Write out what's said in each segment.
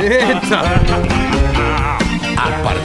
A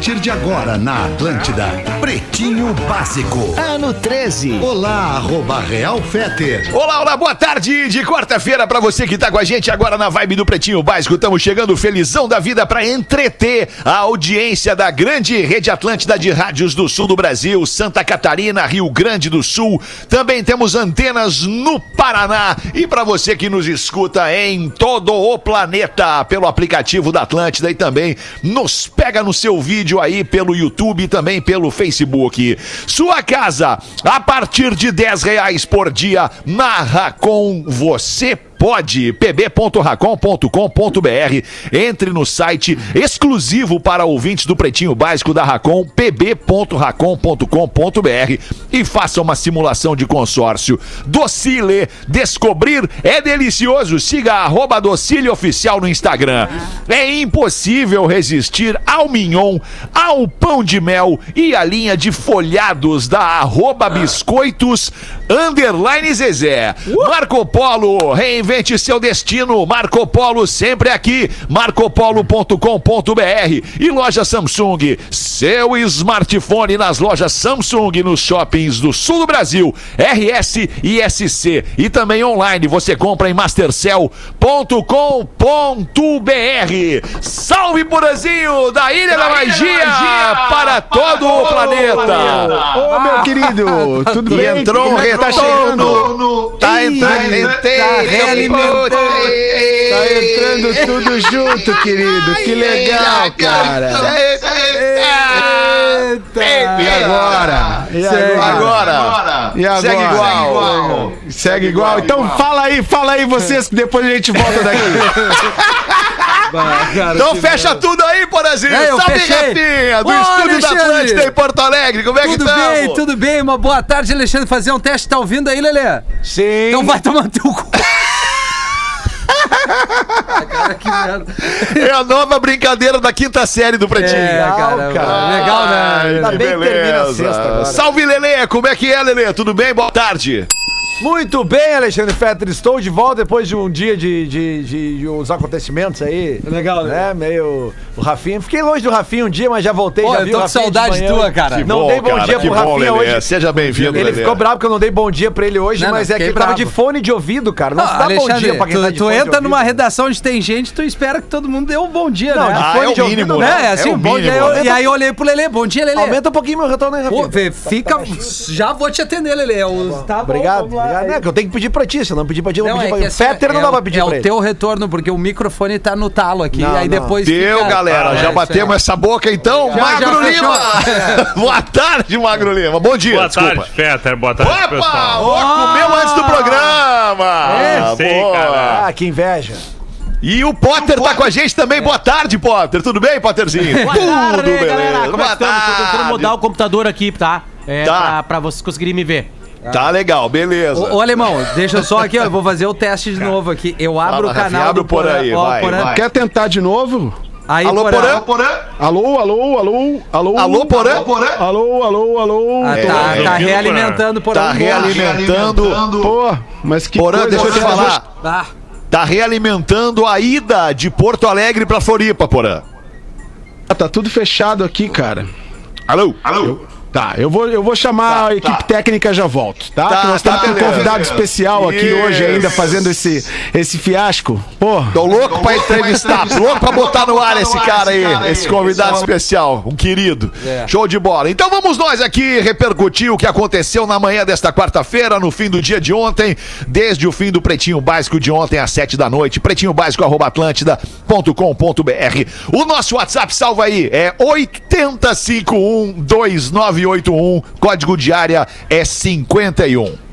partir de agora na Atlântida, Pretinho Básico. Ano 13. Olá, arroba Real Feter. Olá, olá, boa tarde de quarta-feira pra você que tá com a gente agora na vibe do Pretinho Básico. Estamos chegando felizão da vida pra entreter a audiência da grande rede Atlântida de rádios do sul do Brasil, Santa Catarina, Rio Grande do Sul. Também temos antenas no Paraná e pra você que nos escuta em todo o planeta pelo aplicativo da Atlântida e também nos pega no seu vídeo aí pelo YouTube e também pelo Facebook. Sua casa, a partir de 10 reais por dia, narra com você pode pb.racon.com.br entre no site exclusivo para ouvintes do Pretinho Básico da Racon pb.racon.com.br e faça uma simulação de consórcio. Docile, descobrir é delicioso. Siga arroba Docile Oficial no Instagram. É impossível resistir ao mignon ao pão de mel e a linha de folhados da arroba biscoitos underline Zezé. Marco Polo reinvente seu destino. Marco Polo sempre aqui. marcopolo.com.br e loja Samsung. Seu smartphone nas lojas Samsung nos shoppings do sul do Brasil. RS e SC. E também online você compra em mastercell.com.br. Salve Porazinho da Ilha da Magia para todo o planeta. Ô, meu querido, tudo E bem? entrou um é que tá retorno. chegando? Tá entrando. Tá realimentando. Tá entrando tudo junto, querido. Que legal, cara. E agora? E Agora. E agora? Segue igual. Segue igual. Então fala aí, fala aí vocês que depois a gente volta daqui. Então fecha tudo aí, Porazinho. É, eu Salve. Rafinha, do Ô, estúdio da Alexandre. Atlântida em Porto Alegre. Como é que Tudo estamos? bem, tudo bem. Uma boa tarde, Alexandre. Fazer um teste, tá ouvindo aí, Lelê? Sim. Então vai tomar teu cu. Cara, que merda. É a nova brincadeira da quinta série do Pretinho. É, cara, cara. legal, né? Ai, Ainda que bem que termina a sexta agora. Salve, Lelê. Como é que é, Lelê? Tudo bem? Boa tarde. Muito bem, Alexandre Fetter. Estou de volta depois de um dia de, de, de, de uns acontecimentos aí. Legal, né? né? Meio. O Rafinha. Fiquei longe do Rafinha um dia, mas já voltei. Pô, já eu vi tô o com saudade tua, cara. Que Não dei bom cara, dia pro bom, Rafinha Lelê. hoje. Seja bem-vindo, Ele Lelê. ficou bravo que eu não dei bom dia pra ele hoje, Não, mas não, é que eu tava de fone de ouvido, cara. Não, Não, se dá bom Alexandre, dia pra quem tá tu, de tu fone de entra numa ouvido. redação onde tem gente, tu espera que todo mundo dê um bom dia, Não, né? de Ah, fone é o de ouvido, mínimo, não. né? É, assim, É o bom dia. né? E aí eu olhei pro Lelê, bom dia, Lelê. Aumenta um pouquinho meu retorno aí, Pô, Rafinha. fica. Já vou te atender, Lelê. Tá bom, Obrigado, obrigado. É que eu tenho que pedir pra ti, se eu não pedir pra ti, eu não, Não, pedir é pra que ele. assim, Fetter não é dá o- pra pedir É pra o ele. teu retorno, porque o microfone tá no talo aqui. Não, aí não. depois. Deu, fica- galera. É, já batemos essa boca, então. Já, Magro. Lima. Boa tarde, Magro Lima. Bom dia, Boa desculpa. tarde, Fetter. Boa tarde, Opa! pessoal. Ó, comeu antes do programa! É, cara. Ah, que inveja. E o Potter tá com a gente também. Boa tarde, Potter. Tudo bem, Potterzinho? Boa Tudo tarde, beleza. galera. Como é que estamos? Tô tentando mudar o computador aqui, tá? É, Tá. Pra, pra vocês conseguirem me ver. Tá legal, beleza. Ô, ô, alemão, deixa eu só aqui, ó. Eu vou fazer o teste de novo aqui. Eu abro Fala, o canal abre do por aí, Ó, vai, Porã. vai. Quer tentar de novo? Aí, Alô, Porã. Porã? Alô, alô, alô, alô. Alô, Porã? Alô, alô, alô. Ah, tá, é, tá realimentando Porã. Tá realimentando. Pô, mas que Porã, coisa. deixa eu te falar. Tá. Tá realimentando a ida de Porto Alegre pra Floripa, Porã. Ah, Tá tudo fechado aqui, cara. Alô? Tá, eu vou, eu vou chamar a equipe técnica já volto, tá? Tá, Que nós tá, temos um beleza. convidado especial aqui Isso. hoje ainda fazendo esse, esse fiasco. Pô, Tô louco pra entrevistar, tô louco pra botar no ar esse cara aí, esse convidado especial, um querido. Show de bola. Então vamos nós aqui repercutir o que aconteceu na manhã desta quarta-feira, no fim do dia de ontem, desde o fim do Pretinho Básico de ontem às sete da noite, pretinhobásico.atlântida.com.br. O nosso WhatsApp, salva aí, é 80512981, código de área é 51.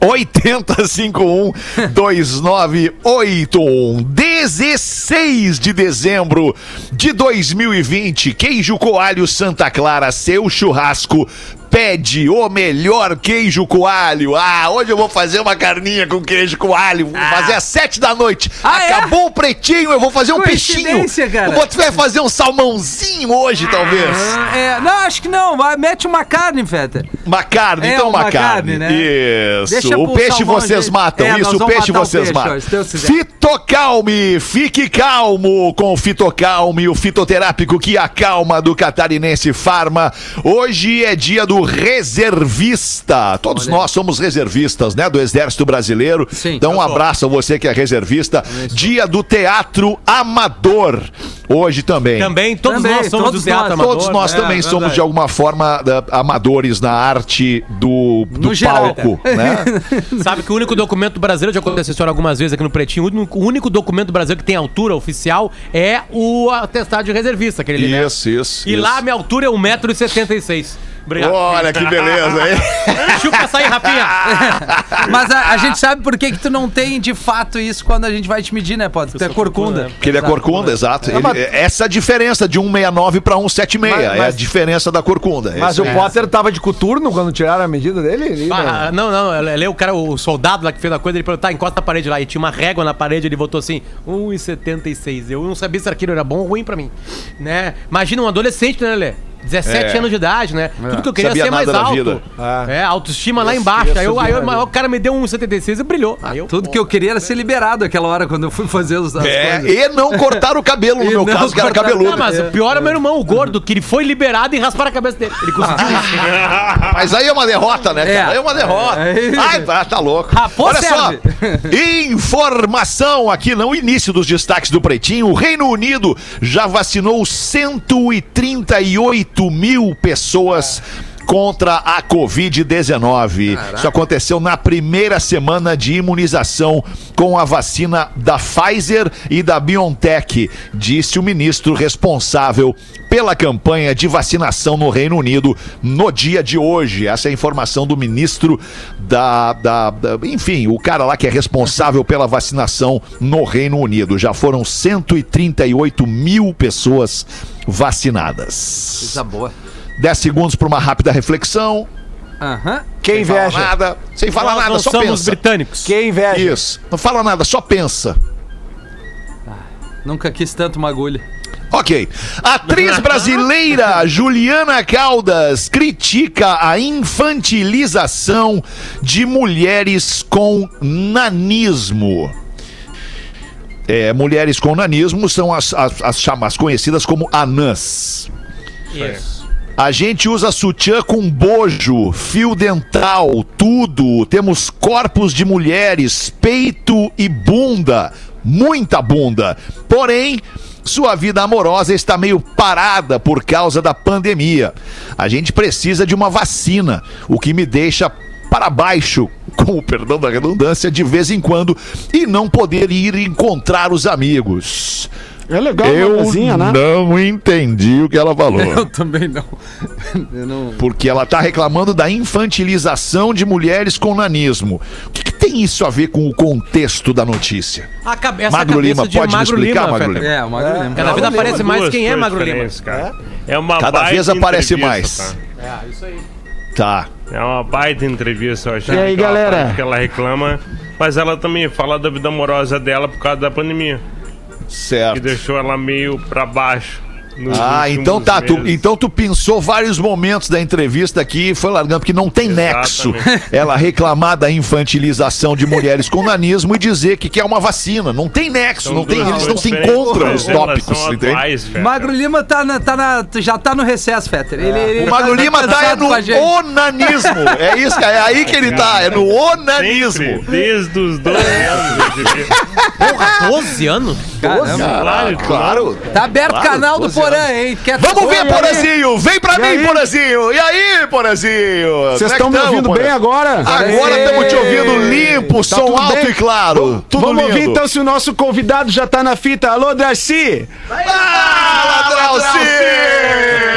80512981. 16 de dezembro de 2020. Queijo Coalho Santa Clara, seu churrasco. Pede o melhor queijo coalho. Ah, hoje eu vou fazer uma carninha com queijo coalho. Vou fazer às sete da noite. Ah, é? Acabou o pretinho, eu vou fazer um peixinho. Cara. Eu vou vai fazer um salmãozinho hoje, talvez. Ah, é, não, acho que não. Vai, mete uma carne, Feta. Uma carne, É, então uma, uma carne. carne, né? Isso. Deixa o peixe vocês gente. matam. É, Isso, o peixe vocês matam. Fitocalme, fique calmo com o Fitocalme, o fitoterápico que acalma do Catarinense Farma. Hoje é dia do reservista. Todos Olha. nós somos reservistas, né? Do Exército Brasileiro. Sim, então um sou. abraço a você que é reservista. Dia do Teatro Amador. Hoje também. Também, todos Também, nós somos todos do teatro nós. amador. Todos nós É, também verdade. somos, de alguma forma, da- amadores na arte do, do geral. palco, né? Sabe que o único documento brasileiro, já essa história algumas vezes aqui no Pretinho, o único, o único documento brasileiro que tem altura oficial é o atestado de reservista, aquele ali, né? Isso, isso. E isso. lá a minha altura é 1,76m. Obrigado. Olha que beleza, hein? Chupa essa aí, Rafinha. Mas a, a gente sabe por que, que tu não tem de fato isso quando a gente vai te medir, né, Pode? Tu é corcunda. Porque ele é corcunda, exato. Ele- essa é a diferença de 169 para 176. Mas- É a mas- diferença da corcunda. É Mas o aí. Potter tava de coturno quando tiraram a medida dele? Ele, né? Ah, não, não, ele é o cara, o soldado lá que fez a coisa, ele falou, tá, encosta a parede lá. E tinha uma régua na parede, ele botou assim, 1,76. Eu não sabia se aquilo era bom ou ruim pra mim, né? Imagina um adolescente, né, Lelê? 17 É. anos de idade, né? Tudo que eu queria Sabia ser mais nada da alto. vida. É, autoestima lá embaixo. Aí, eu, aí eu- o cara me deu 1,76 e brilhou. Aí eu, Tudo que eu queria era ser liberado aquela hora quando eu fui fazer os- as É, coisas. e não cortar o cabelo, no E meu não caso, que era cabeludo. Não, mas o pior é meu irmão, o gordo, que ele foi liberado e rasparam a cabeça dele. Ele conseguiu isso. Mas aí é uma derrota, né, cara? É. Aí é uma derrota. É. Ai, tá, tá louco. Rapô, Olha só. serve. Informação aqui no início dos destaques do Pretinho. O Reino Unido já vacinou 138 mil pessoas contra a Covid-19. Isso aconteceu na primeira semana de imunização com a vacina da Pfizer e da BioNTech, disse o ministro responsável pela campanha de vacinação no Reino Unido no dia de hoje. Essa é a informação do ministro da, da, da- Enfim, o cara lá que é responsável pela vacinação no Reino Unido. Já foram 138 mil pessoas vacinadas. Coisa boa. 10 segundos para uma rápida reflexão. Aham. Quem Sem falar nada. Sem falar Nós nada, só somos pensa. britânicos. Quem inveja? Isso. Não fala nada, só pensa. Nunca quis tanto uma agulha. Ok. Atriz brasileira Juliana Caldas critica a infantilização de mulheres com nanismo. É, mulheres com nanismo são as, as, as chamadas conhecidas como anãs. Isso. A gente usa sutiã com bojo, fio dental, tudo. Temos corpos de mulheres, peito e bunda. Muita bunda. Porém, sua vida amorosa está meio parada por causa da pandemia. A gente precisa de uma vacina, o que me deixa para baixo, com o perdão da redundância, de vez em quando, e não poder ir encontrar os amigos. É legal, Eu mamazinha, né? não entendi o que ela falou. Eu também não. Eu não. Porque ela tá reclamando da infantilização de mulheres com nanismo. O que, que tem isso a ver com o contexto da notícia? A cabe essa Magro cabeça Lima, de pode me Magro explicar, Lima, Magro. Lima? É, uma agulha. Cada vez aparece mais Duas quem é Magro Lima. cara. É uma Cada vez aparece mais. tá? É, isso aí. Tá. É uma baita entrevista, eu achei. E aí, galera? Que ela reclama, mas ela também fala da vida amorosa dela por causa da pandemia, que Certo. deixou ela meio pra baixo. Nos Ah, então tá. Tu, então tu pensou vários momentos da entrevista aqui e foi largando, porque não tem nexo. Exatamente. Ela reclamar da infantilização de mulheres com nanismo e dizer que quer uma vacina. Não tem nexo, São não tem, eles não se encontram mas os tópicos, entende? Magro Lima tá, na, tá na, já tá no recesso, Fetter. Ele, ele O Magro tá Lima tá é no onanismo. É isso. É aí que ele tá. É no onanismo. Sempre, desde os 12 anos. Porra, 12 anos? Caramba. Claro, Claro. Tá aberto o Claro, canal do 12 Porã, hein? Quer Vamos ver, Oi, Porazinho! Vem pra E mim, aí? Porazinho! E aí, Porazinho? Vocês é estão que me ouvindo Porã? bem agora? Agora estamos te ouvindo limpo, som tudo alto bem? e claro. Tudo Vamos lindo. ouvir então se o nosso convidado já tá na fita. Alô, Darcy! Ah, Drauci!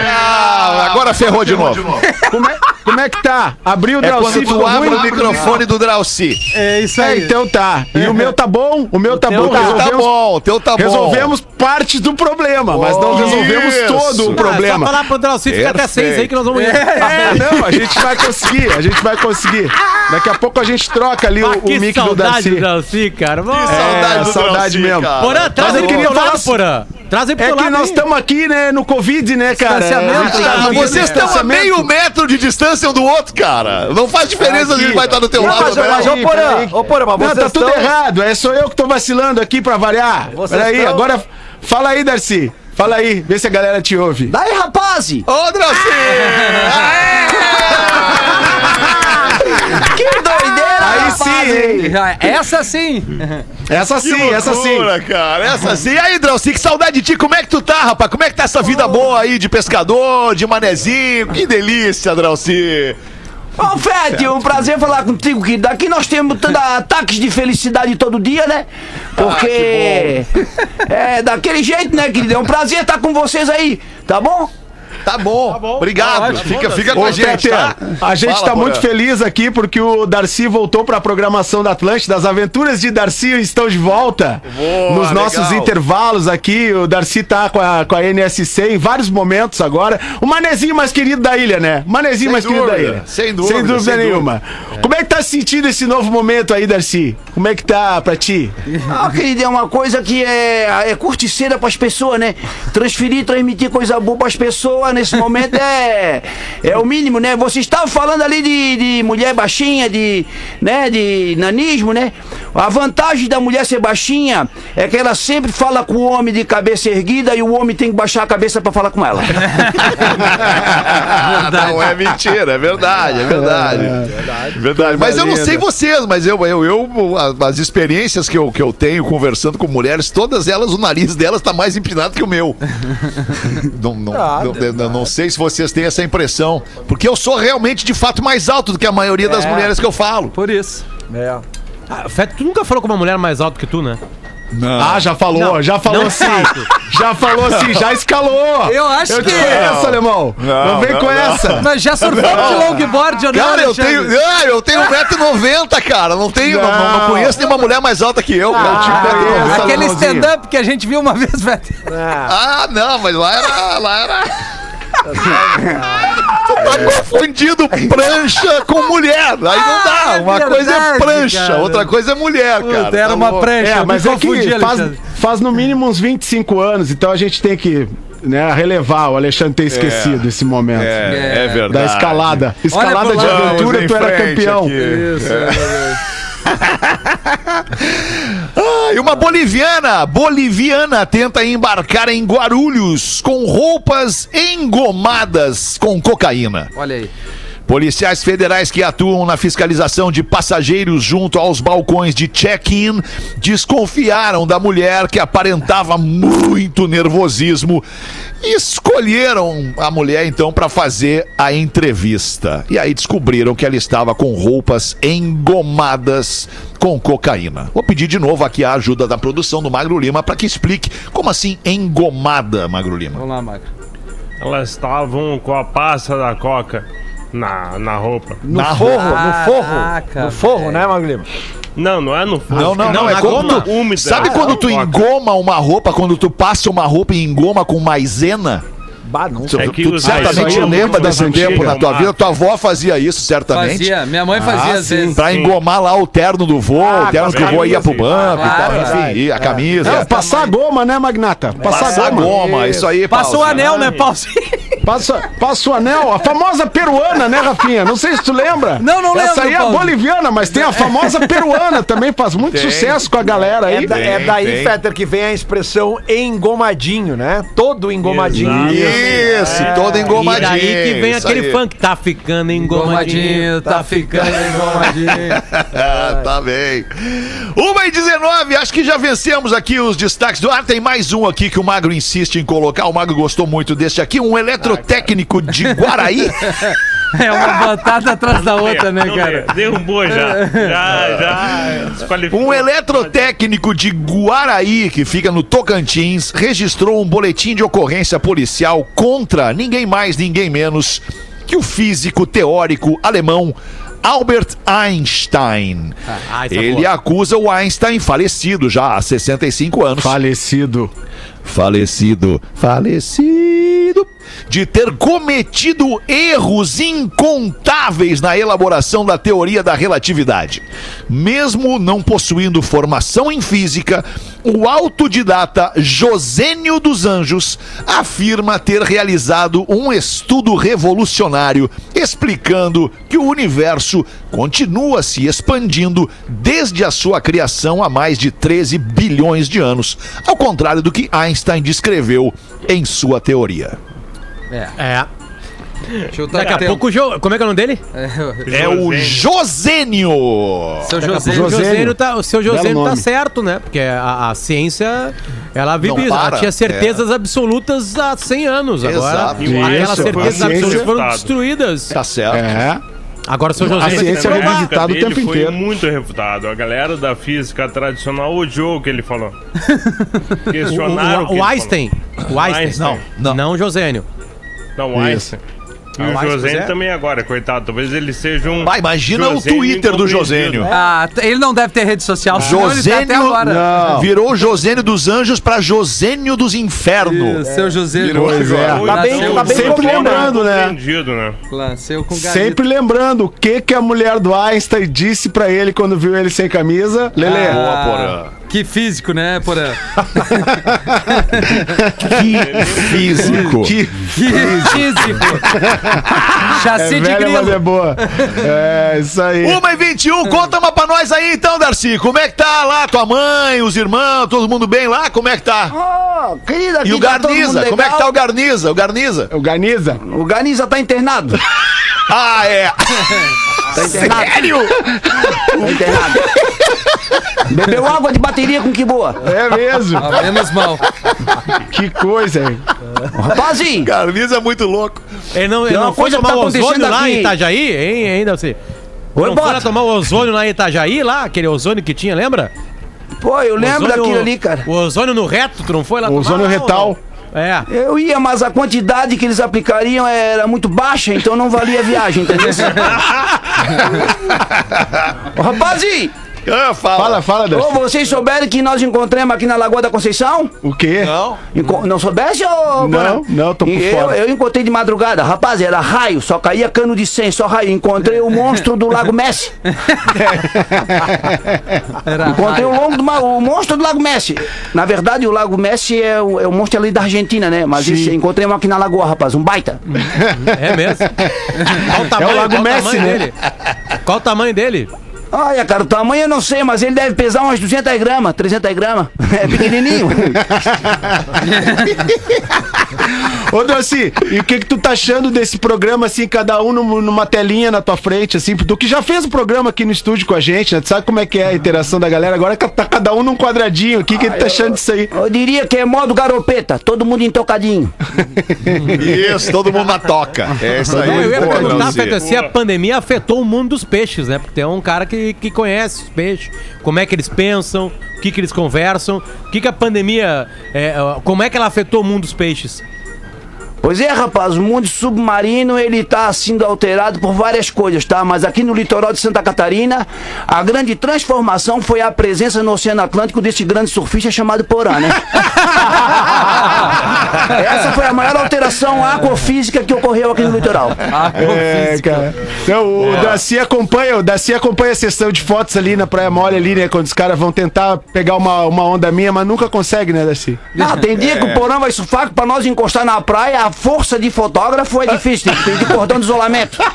Ah, agora ferrou de novo. Como é, como é que tá? Abriu o É Darcy, quando tu abre ruim? o microfone do Drauci. É isso É, aí. então tá. E o meu tá bom? O meu tá teu bom. tá. Tá Resolvemos, bom, o teu tá bom. resolvemos parte do problema, mas não resolvemos Isso. todo o Ah, problema. só falar pro Drauci, fica até 6 aí que nós vamos ir. É, não, a gente vai conseguir, a gente vai conseguir. Daqui a pouco a gente troca ali o, Ah, o que mic do saudade Darcy. do Drauci, cara. Que saudade É, do saudade Drauci, mesmo. cara. Porã, traz Mas eu ele queria falar assim- Porã. Traz aí pro É que nós estamos aqui, né, no Covid, né, cara? Distanciamento, A gente tá Ah, Vocês estão a meio metro de distância um do outro, cara. Não faz diferença se ele vai estar do teu Não, lado. mas, né? mas, ô Peraí, Porã, ô Porã, mas Não, vocês tá tudo errado. É só eu que tô vacilando aqui pra variar. Vocês Peraí, estão- agora fala aí, Darcy. Fala aí, vê se a galera te ouve. Daí, rapaz! Ô, Que doideira, Aí rapaz, sim? Essa sim. Essa sim, essa sim. cara. Essa sim. E aí, Drauci, que saudade de ti. Como é que tu tá, rapaz? Como é que tá essa vida boa aí de pescador, de manezinho? Que delícia, Drauci. Ô, Fete, é um prazer falar contigo, querido. Aqui nós temos ataques de felicidade todo dia, né? Porque. é daquele jeito, né, querido? É um prazer estar com vocês aí, tá bom? Tá bom. Obrigado. fica fica com a gente, tá? a gente Fala, tá muito feliz aqui porque o Darcy voltou pra programação da Atlântida. As aventuras de Darcy estão de volta. Boa, Nos nossos legal. intervalos aqui, o Darcy tá com a, com a NSC em vários momentos agora. O manezinho mais querido da ilha, né? Manezinho Sem mais querido da dúvida, ilha. sem dúvida, Sem dúvida sem nenhuma. Como é que tá se sentindo esse novo momento aí, Darcy? Como é que tá pra ti? Ah, querido, é uma coisa que é, é curticeira pras pessoas, né? Transferir, transmitir coisa boa pras pessoas nesse momento é, é o mínimo, né? Vocês estavam falando ali de, de mulher baixinha, de, né, de nanismo, né? A vantagem da mulher ser baixinha é que ela sempre fala com o homem de cabeça erguida e o homem tem que baixar a cabeça pra falar com ela. Não é mentira, é verdade, é verdade. verdade. Mas eu não sei vocês, mas eu, eu, eu as experiências que eu, que eu tenho conversando com mulheres, todas elas, o nariz delas tá mais empinado que o meu. não, não, não, eu não sei se vocês têm essa impressão. Porque eu sou realmente, de fato, mais alto do que a maioria das mulheres que eu falo. Por isso. É. Ah, Feto, tu nunca falou com uma mulher mais alta que tu, né? Ah, já falou, já falou não sim. Já falou sim, já escalou. Eu acho eu que- conheço, alemão. Não, vem não, com não. essa. Mas já surfou de longboard ou não, Cara, eu Alexandre? tenho, ah, eu tenho 1,90m, cara. Não tenho, não. Não, não conheço nenhuma mulher mais alta que eu. cara. Tipo, Ah, eu- Aquele stand-up que a gente viu uma vez, velho. Ah, não, mas lá era. Lá era. Tu tá confundindo prancha com mulher. Aí não dá. Uma é coisa é verdade, prancha, cara. outra coisa é mulher, cara. Puta, era Tá uma louco. prancha. É, eu mas me é que faz, Alexandre. faz no mínimo uns 25 anos, então a gente tem que né, relevar o Alexandre ter esquecido esse momento. É, é verdade. Da escalada. Escalada de aventura, tu era campeão. aqui. Isso, Ah, e uma boliviana, boliviana tenta embarcar em Guarulhos com roupas engomadas com cocaína. Olha aí. Policiais federais que atuam na fiscalização de passageiros junto aos balcões de check-in desconfiaram da mulher que aparentava muito nervosismo e escolheram a mulher então para fazer a entrevista. E aí descobriram que ela estava com roupas engomadas com cocaína. Vou pedir de novo aqui a ajuda da produção do Magro Lima para que explique como assim engomada, Magro Lima. Vamos lá, Magro. Elas estavam com a pasta da coca na, na roupa. Na Forro, roupa. no forro. Caraca, no forro, velho. né, Magro Lima? Não, não é no forro. Não, não, não, é na quando goma. tu, Úmida. Sabe Ah, quando tu engoma uma roupa, quando tu passa uma roupa e engoma com maisena? Bah, não. Tu, É que tu os- certamente Ah, é lembra desse das tempo na tua vida. Tua avó fazia isso, certamente. Fazia. Minha mãe fazia Ah, às sim. vezes. Pra Sim. engomar lá o terno do vô, Ah, o terno que o a vô ia pro banco e tal, Claro, enfim, e a camisa. Não, passar a goma, né, Magnata? Passar, Passar goma. goma, isso aí, Passa o Paulo. anel, né, Paulinho? Passa, passa o anel, a famosa peruana, né, Rafinha? Não sei se tu lembra. Não, não Essa lembro, aí é Paulo. boliviana, mas tem a famosa peruana também, faz muito Tem. sucesso com a galera aí. É, da- é daí, tem. Fetter, que vem a expressão engomadinho, né? Todo engomadinho. Isso, todo E engomadinho. daí que vem isso aquele aí. funk, tá ficando engomadinho. Engomadinho, tá ficando engomadinho. Tá bem. Uma e 19, acho que já vencemos aqui os destaques do ar. Tem mais um aqui que o Magro insiste em colocar. O Magro gostou muito deste aqui. Um eletrotécnico de Guaraí. É uma botada atrás da outra, né, cara? Derrubou já. Já, já. Desqualificou. Um eletrotécnico de Guaraí, que fica no Tocantins, registrou um boletim de ocorrência policial contra ninguém mais, ninguém menos que o físico teórico alemão Albert Einstein. Ah, é Ele boa. acusa o Einstein, falecido já há 65 anos, Falecido. falecido, falecido, de ter cometido erros incontáveis na elaboração da teoria da relatividade. Mesmo não possuindo formação em física, o autodidata Josênio dos Anjos afirma ter realizado um estudo revolucionário explicando que o universo continua se expandindo desde a sua criação há mais de 13 bilhões de anos, ao contrário do que Einstein descreveu em sua teoria. É. Deixa eu tá- Daqui a tem- pouco o Jo... Como é que é o nome dele? É o Josênio! Seu Daqui a José. pouco o Josênio. Josênio tá, o seu Josênio tá nome. certo, né? Porque a, a ciência, ela vive Não isso. para, Ela tinha certezas absolutas há 100 anos. Agora, Exato. aquelas Isso, certezas a ciência- absolutas foram destruídas. Tá certo. É. Agora o seu A Josênio tem que ciência é provar. revisitado o tempo foi inteiro. muito refutado. A galera da física tradicional odiou o que ele falou. O, Questionaram o- que o ele Einstein. O Einstein. Einstein. Não, não o Josênio. Não, Einstein. E Ah, o o Einstein, José é? também agora, coitado. Talvez ele seja um. Vai, imagina o Josênio Twitter do. Josênio. Ah, ele não deve ter rede social. tá até Josênio agora. Não. virou Josênio dos Anjos pra Josênio dos Infernos. Seu José. Pois é. Ou Tá bem- tá bem sempre lembrando, né? incompreendido, né? Nasceu com. Sempre lembrando o que, que a mulher do Einstein disse pra ele quando viu ele sem camisa. Lelê. Ah, Porã. Que físico, né, Porã? Que físico. Que Que físico. é Chassi de velha, mas é grilo. boa. É, isso aí. Uma e 21, conta uma pra nós aí então, Darcy. Como é que tá lá tua mãe, os irmãos, todo mundo bem lá? Como é que tá? Ó, querida, E o tá Garniza? Como é que tá o. Garniza? O Garniza? Organiza. O Garniza tá internado. Ah, é. Tá internado. Sério? Tá internado. Bebeu água de bateria com que boa. É mesmo. Ah, menos mal. que coisa, hein? Rapazinho, Garniza é muito louco. Ele não, ele Tem uma não foi coisa que tomar tá o ozônio lá aqui. em Itajaí, hein, ainda assim. Oi, não foi Bota. tomar o ozônio lá em Itajaí, lá? Aquele ozônio que tinha, lembra? pô, eu lembro Ozônio- daquilo ali, cara. O ozônio no reto, tu não foi lá O ozônio tomar, não? retal. É. Eu ia, mas a quantidade que eles aplicariam era muito baixa, então não valia a viagem, entendeu? Ô, Rapazinho, Ah, fala. Fala, fala, ô, vocês souberam que nós encontramos aqui na Lagoa da Conceição? O quê? Não? Enco- Não soubesse, ô? Não, não, tô por eu, fora. eu encontrei de madrugada, rapaz, era raio, só caía cano de 100, só raio. Encontrei o monstro do Lago Messi. Era Encontrei o, longo do ma- o monstro do Lago Messi. Na verdade, o Lago Messi é o, é o monstro ali da Argentina, né? Mas Sim. esse, encontrei um aqui na Lagoa, rapaz, um baita. É mesmo. Qual o tamanho, Lago qual o Messi, tamanho né? dele? Qual o tamanho dele? Olha, cara, o tamanho eu não sei, mas ele deve pesar umas 200 gramas, 300 gramas. É pequenininho. Ô, Darcy, e o que que tu tá achando desse programa, assim, cada um num- numa telinha na tua frente, assim? Tu que já fez o programa aqui no estúdio com a gente, né? Tu sabe como é que é a interação da galera? Agora tá cada um num quadradinho aqui. O que que tu tá achando disso aí? Eu diria que é modo garopeta, todo mundo entocadinho. Isso, todo mundo na toca. É isso aí. Não, eu ia Boa, perguntar. Feta, se a pandemia afetou o mundo dos peixes, né? Porque tem um cara que, que conhece os peixes, como é que eles pensam, que, que eles conversam, o que, que a pandemia. é, como é que ela afetou o mundo dos peixes? Pois é, rapaz, o mundo submarino ele tá sendo alterado por várias coisas, tá? Mas aqui no litoral de Santa Catarina, a grande transformação foi a presença no Oceano Atlântico desse grande surfista chamado Porã, né? Essa foi a maior alteração aquafísica que ocorreu aqui no litoral. É, cara. Então, o Daci acompanha, o Daci acompanha a sessão de fotos ali na Praia Mole ali, né? Quando os caras vão tentar pegar uma, uma onda minha, mas nunca consegue, né, Daci? Ah, tem dia que o Porã vai surfar pra nós encostar na praia, a força de fotógrafo é difícil, tem, tem de cordão de isolamento.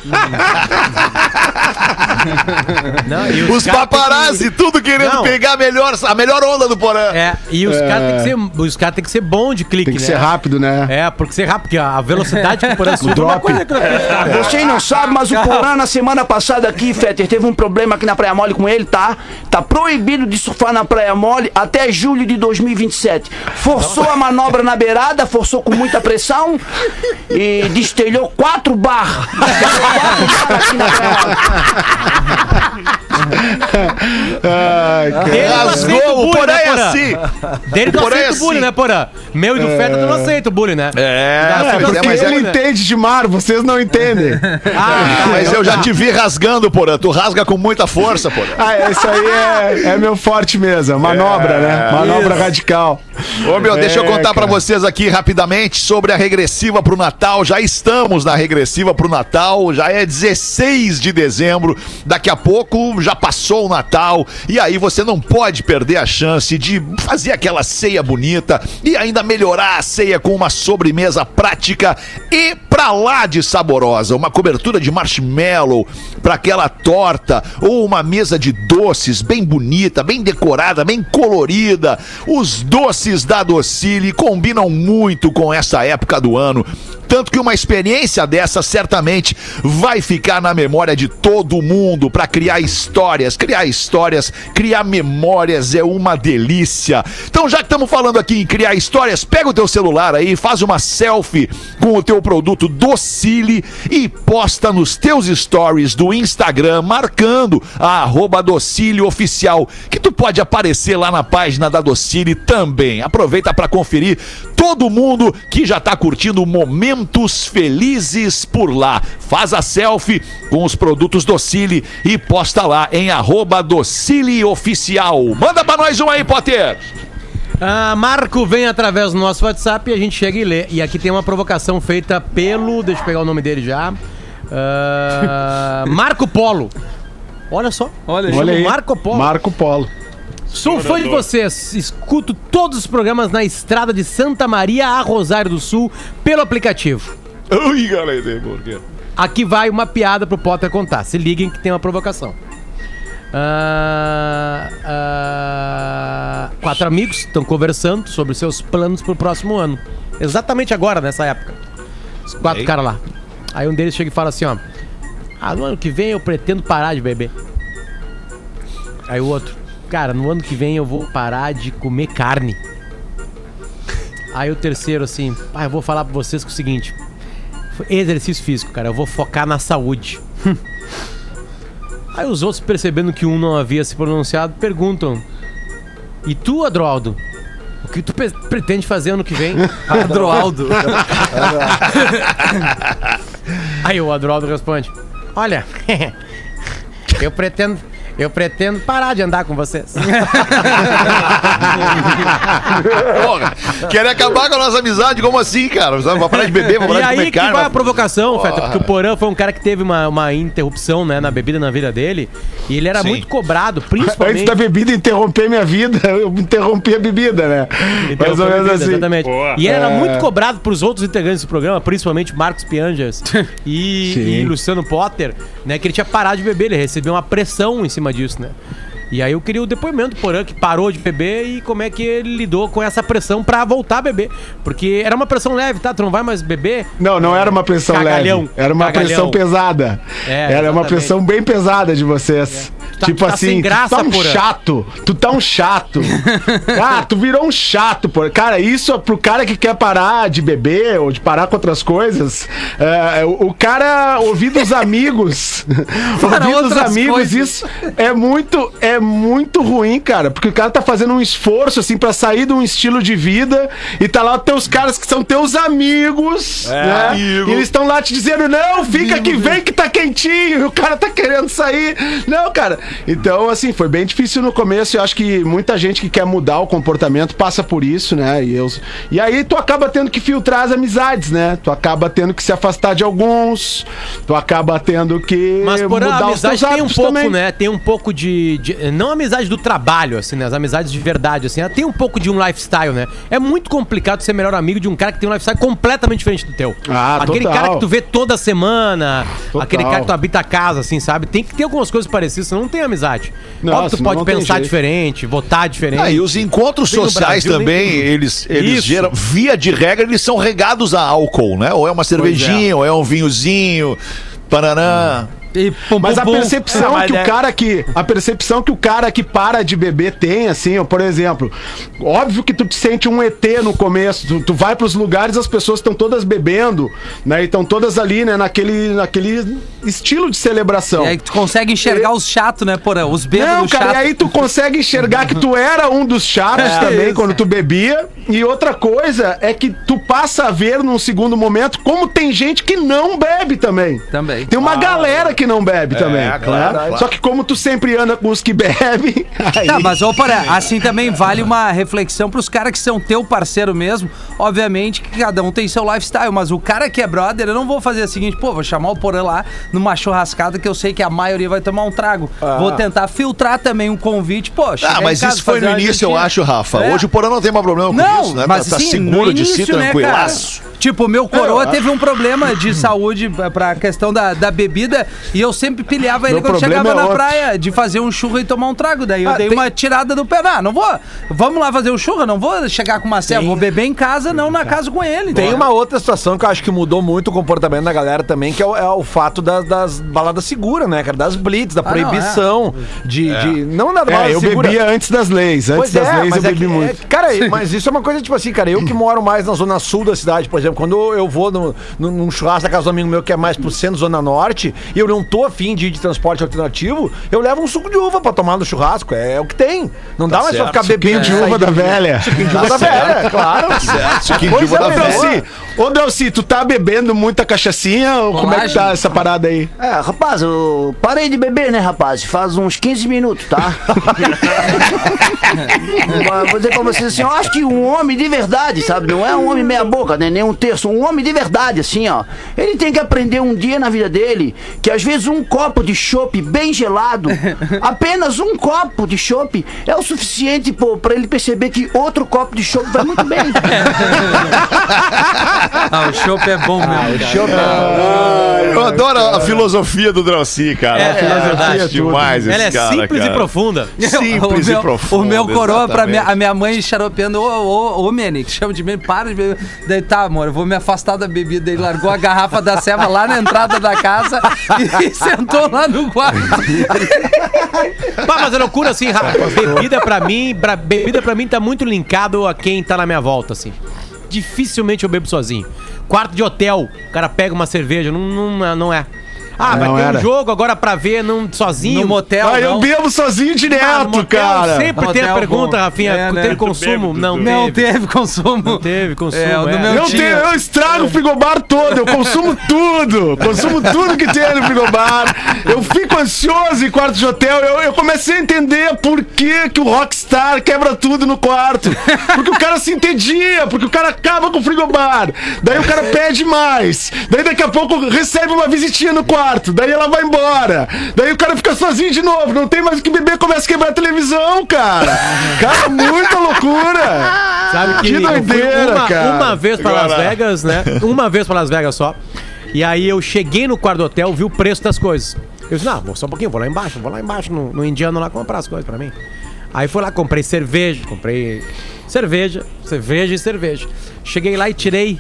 Não, e Os têm paparazzi, tudo querendo Não. pegar a melhor, a melhor onda do Porã. que- É, e os caras têm que ser, os caras têm que ser bom de clique, Tem que né? ser rápido, né? É, porque ser rápido, porque a velocidade que o Porã surfa é uma coisa que não Vocês não sabem, mas o Porã na semana passada aqui, Fetter, teve um problema aqui na Praia Mole com ele, tá? Tá proibido de surfar na Praia Mole até julho de 2027. Forçou a manobra na beirada, forçou com muita pressão e destelhou quatro barras. Ai, aceita Rasgou, o bullying, Porã né, é assim. Dele não O Porã é aceita o bullying, assim. né, Porã? Meu e do Feta, tu não aceita o bullying, né? É, é, Porque mas, ele é, entende de mar, vocês não entendem. Ah, mas eu já te vi rasgando, Porã. Tu rasga com muita força, Porã. Ah, isso aí é, é meu forte mesmo. Manobra, né? Manobra Isso. radical. Ô meu, deixa eu É, contar pra cara. vocês aqui rapidamente sobre a regressiva pro Natal. Já estamos na regressiva pro Natal, já é 16 de dezembro. Daqui a pouco já passou o Natal e aí você não pode perder a chance de fazer aquela ceia bonita e ainda melhorar a ceia com uma sobremesa prática e pra lá de saborosa, uma cobertura de marshmallow pra aquela torta ou uma mesa de doces bem bonita, bem decorada, bem colorida. Os doces da Docile combinam muito com essa época do ano. Tanto que uma experiência dessa certamente vai ficar na memória de todo mundo para criar histórias. Criar histórias, criar memórias é uma delícia. Então, já que estamos falando aqui em criar histórias, pega o teu celular aí, faz uma selfie com o teu produto Docile e posta nos teus stories do Instagram, marcando a Docile Oficial, que tu pode aparecer lá na página da Docile também. Aproveita para conferir todo mundo que já tá curtindo momentos felizes por lá. Faz a selfie com os produtos Docile e posta lá em arroba Docile Oficial. Manda pra nós um aí, Potter! Ah, Marco vem através do nosso WhatsApp e a gente chega e lê. E aqui tem uma provocação feita pelo. Deixa eu pegar o nome dele já. Ah, Marco Polo. Olha só. Olha. Olha aí. Marco Polo. Marco Polo. Sou fã de vocês. Escuto todos os programas na estrada de Santa Maria a Rosário do Sul pelo aplicativo. Ui, galera, por quê? Aqui vai uma piada pro Potter contar. Se liguem que tem uma provocação. Ah, ah, quatro amigos estão conversando sobre seus planos pro próximo ano. Exatamente agora, nessa época. Os quatro caras lá. Aí um deles chega e fala assim, ó. Ah, no ano que vem eu pretendo parar de beber. Aí o outro. Cara, no ano que vem eu vou parar de comer carne. Aí o terceiro assim. Ah, eu vou falar pra vocês que é o seguinte. Exercício físico, cara. Eu vou focar na saúde. Aí os outros, percebendo que um não havia se pronunciado, perguntam: E tu, Adroaldo? O que tu pretende fazer ano que vem? Adroaldo. Aí o Adroaldo responde: Olha, eu pretendo. Eu pretendo parar de andar com vocês. Porra, quer acabar com a nossa amizade? Como assim, cara? Vai parar de beber, E parar de aí comer que carne. vai a provocação, Feta, porque o Porã foi um cara que teve uma, uma interrupção né, na bebida na vida dele. E ele era Sim. muito cobrado, Antes principalmente. da bebida interromper minha vida, eu interrompi a bebida, né? Então, Mais ou foi menos bebida, assim. Exatamente. Boa. E ele era É. muito cobrado pros outros integrantes do programa, principalmente Marcos Pianjas e, Sim. e Luciano Potter, né? Que ele tinha parado de beber, ele recebeu uma pressão em cima disso, né? E aí eu queria o depoimento do Porã, que parou de beber e como é que ele lidou com essa pressão pra voltar a beber. Porque era uma pressão leve, tá? Tu não vai mais beber. Não, não era uma pressão Cagalhão. leve. Era uma Cagalhão. pressão pesada. É, era uma exatamente. pressão bem pesada de vocês. Tu tá- tipo tá assim, graça, tu tá um Porã. chato. Tu tá um chato. ah, tu virou um chato, pô. Cara, isso é pro cara que quer parar de beber ou de parar com outras coisas. é, o, o cara ouvir dos amigos. Ouvir dos amigos, coisas. isso é muito, é muito ruim, cara. Porque o cara tá fazendo um esforço, assim, pra sair de um estilo de vida e tá lá teus caras que são teus amigos, né? amigo. E eles estão lá te dizendo, não, fica que vem que tá quentinho, e o cara tá querendo sair. Não, cara. Então, assim, foi bem difícil no começo. Eu acho que muita gente que quer mudar o comportamento passa por isso, né? E, eu, e aí tu acaba tendo que filtrar as amizades, né? Tu acaba tendo que se afastar de alguns, tu acaba tendo que Mas por a mudar os amizade tem um pouco, também. né? Tem um pouco de, de- Não a amizade do trabalho, assim, né? As amizades de verdade, assim. Tem um pouco de um lifestyle, né? É muito complicado ser melhor amigo de um cara que tem um lifestyle completamente diferente do teu. Ah, Aquele total. cara que tu vê toda semana, Total. aquele cara que tu habita a casa, assim, sabe? Tem que ter algumas coisas parecidas, senão não tem amizade. Não, Óbvio, tu pode não tem pensar diferente, votar diferente. Ah, e os encontros no sociais Brasil, nem também, tem- eles, eles Isso. geram, via de regra, eles são regados a álcool, né? Ou é uma cervejinha, ou é um vinhozinho, pananã. E pum, Mas pum, a pum. percepção Ah, mas que é- o cara que. A percepção que o cara que para de beber tem, assim, ó, por exemplo, óbvio que tu te sente um ET no começo. Tu, tu vai pros lugares, as pessoas estão todas bebendo, né? E estão todas ali, né, naquele, naquele estilo de celebração. E aí tu consegue enxergar os chatos, né, porra? Os Não, bêbados cara, e chatos. aí tu consegue enxergar que tu era um dos chatos É, também quando tu bebia. E outra coisa é que tu passa a ver num segundo momento como tem gente que não bebe também. Também. Tem uma galera que que não bebe também. claro, né? claro. Só que como tu sempre anda com os que bebem, aí... Tá, mas ô, Porã, assim também vale uma reflexão pros caras que são teu parceiro mesmo. Obviamente que cada um tem seu lifestyle, mas o cara que é brother, eu não vou fazer o seguinte, pô, vou chamar o Porã lá numa churrascada que eu sei que a maioria vai tomar um trago. Vou tentar filtrar também um convite, pô, chegar Ah, mas isso foi no início, eu acho, Rafa. É. Hoje o Porã não tem mais problema com Não, isso, né? mas tá, tá seguro no de si, início, né, tranquilaço. cara? Tipo, meu coroa teve um problema de saúde pra- questão da, da bebida e eu sempre pilhava ele quando chegava é na outro. praia de fazer um churro e tomar um trago. Daí eu Ah, dei tem- uma tirada do pé. Ah, não vou. Vamos lá fazer o churro, eu não vou chegar com uma ceva, vou beber em casa, não na casa com ele. Tem uma outra situação que eu acho que mudou muito o comportamento da galera também, que é o, é o fato das, das baladas seguras, né, cara? Das blitz, da Ah, não, proibição de, de. Não na balada É, eu segura. bebia antes das leis. Antes Pois das é, leis eu é bebi que- muito. é- cara, mas isso é uma coisa tipo assim, cara, eu que moro mais na zona sul da cidade, por exemplo, quando eu vou no, no- num churrasco da casa do amigo meu que é mais pro centro, zona norte, e eu não tô afim de ir de transporte alternativo, eu levo um suco de uva pra tomar no churrasco, é, é o que tem. Não dá mais pra certo. ficar bebendo de uva da velha. Suquinho de uva da velha, claro. Certo, suquinho de uva é, da meu velha. Ô Delci, tu tá bebendo muita cachaçinha ou como é que tá essa parada aí? É, rapaz, eu parei de beber, né, rapaz? Faz uns 15 minutos, tá? Vou dizer pra vocês assim, eu acho que um homem de verdade, sabe? Não é um homem meia boca, né? Nem um terço. Um homem de verdade, assim, ó. Ele tem que aprender um dia na vida dele que às vezes um copo de chopp bem gelado, apenas um copo de chopp é o suficiente, pô, pra ele perceber que outro copo de chopp vai muito bem. Ah, o chopp é bom mesmo. cara. Eu adoro a filosofia do Drauci, cara. É, É, filosofia é demais esse Ela é cara, simples cara. e profunda. Simples o meu, e profundo. O meu coroa, pra minha, a minha mãe xaropeando, ô, ô, ô, Mene, que chama de Mene, para de beber. Daí tá, amor, eu vou me afastar da bebida. Ele largou a garrafa da ceva lá na entrada da casa e, sentou lá no quarto. Pá, mas é loucura assim, Rafa. Bebida pra mim, pra, bebida pra mim tá muito linkado a quem tá na minha volta, assim. Dificilmente eu bebo sozinho. Quarto de hotel, o cara pega uma cerveja, não, não, não é. Ah, vai ter era. um jogo agora pra ver não, sozinho. No motel, Ah, eu bebo sozinho Ah, direto, motel cara. Sempre tem a pergunta, bom. Rafinha, É, né? teve consumo? bebe, não, Não teve. teve consumo. Não teve consumo, É, o do é. meu Eu, tenho, eu estrago o frigobar todo, eu consumo tudo. Consumo tudo que tem no frigobar. Eu fico ansioso em quarto de hotel. Eu, eu comecei a entender por que, que o Rockstar quebra tudo no quarto. Porque o cara se entedia, porque o cara acaba com o frigobar. Daí o cara pede mais. Daí daqui a pouco recebe uma visitinha no quarto. Daí ela vai embora. Daí o cara fica sozinho de novo. Não tem mais o que beber, começa a quebrar a televisão, cara. Cara, muita loucura. Sabe que, Que eu fui doideira, uma, cara. uma vez pra Las Vegas, né? Uma vez pra Las Vegas só. E aí eu cheguei no quarto do hotel, vi o preço das coisas. Eu disse, não, vou só um pouquinho, vou lá embaixo, vou lá embaixo no, no indiano lá comprar as coisas pra mim. Aí fui lá, comprei cerveja, comprei cerveja, cerveja e cerveja. Cheguei lá e tirei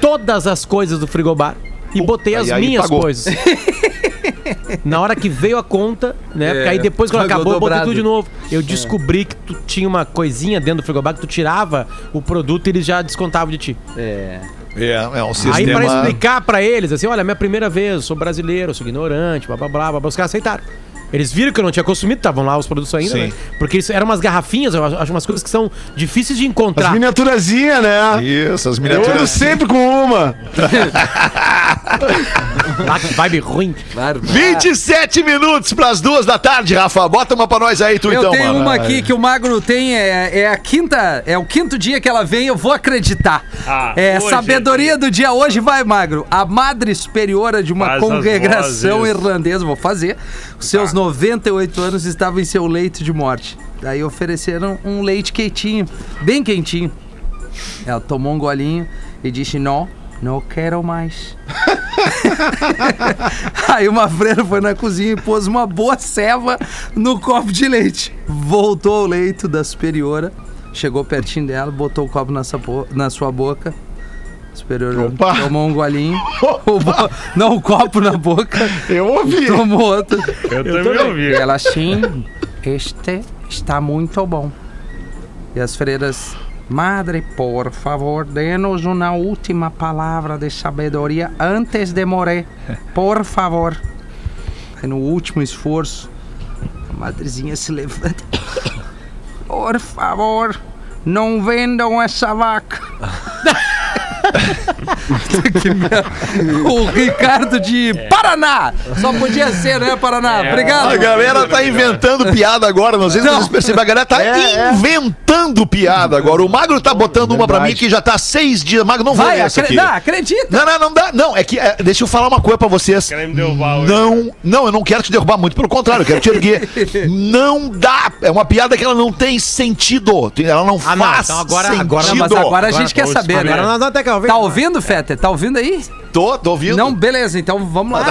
todas as coisas do frigobar e botei as aí minhas pagou. coisas. Na hora que veio a conta, né? É, porque aí depois quando pagou acabou, eu botei tudo de novo. Eu descobri que tu tinha uma coisinha dentro do frigobar que tu tirava o produto e eles já descontavam de ti. É. É, é um Aí sistema... pra explicar pra eles, assim, olha, minha primeira vez, eu sou brasileiro, eu sou ignorante, blá blá blá, blá, blá, os caras aceitaram. Eles viram que eu não tinha consumido, estavam lá os produtos ainda, Sim. né? Porque isso eram umas garrafinhas, eu acho umas coisas que são difíceis de As encontrar. miniaturazinhas, né? Isso, as Eu ando miniaturas. sempre com uma. Ah, que vibe ruim. Claro. 27 minutos pras duas da tarde, Rafa. Bota uma pra nós aí, tu Eu então, tenho mano. uma aqui que o Magro tem, é, é a quinta, é o quinto dia que ela vem, eu vou acreditar. Ah, é hoje sabedoria é do dia hoje, vai, Magro. A madre superiora de uma Faz as congregação irlandesa, vou fazer. Os seus 98 anos estava em seu leito de morte. Daí ofereceram um leite quentinho, bem quentinho. Ela tomou um golinho e disse: Não, não quero mais. Aí uma freira foi na cozinha e pôs uma boa ceva no copo de leite. Voltou ao leito da superiora, chegou pertinho dela, botou o copo na, sua na sua boca. A superiora Opa. tomou um golinho. O bo- Não, o copo na boca. Eu ouvi. Tomou outro. Eu, também ouvi. E ela assim, este está muito bom. E as freiras, Madre, por favor, dê-nos uma última palavra de sabedoria antes de morrer. Por favor. Aí no último esforço, a madrezinha se levanta. Por favor, não vendam essa vaca. O Ricardo de Paraná. Só podia ser, né, Paraná? Obrigado. A galera tá inventando piada agora, não sei se vocês percebem, a galera tá inventando piada agora. O Magro tá botando uma pra mim que já tá há seis dias. Magro, não vou Vai, ler essa acre... aqui. não, acredita. Não, não, não dá. Não, é que. é, deixa eu falar uma coisa pra vocês. Querem me derrubar hoje. Não, não, eu não quero te derrubar muito, pelo contrário, eu quero te erguer. não dá. É uma piada que ela não tem sentido. Ela não Ah, não, faz então agora- sentido. agora- Não, mas agora a gente quer saber, né? Agora nós vamos até que eu Tá ouvindo, Fetter? Tá ouvindo aí? Tô, tô ouvindo. Não, beleza, então vamos lá.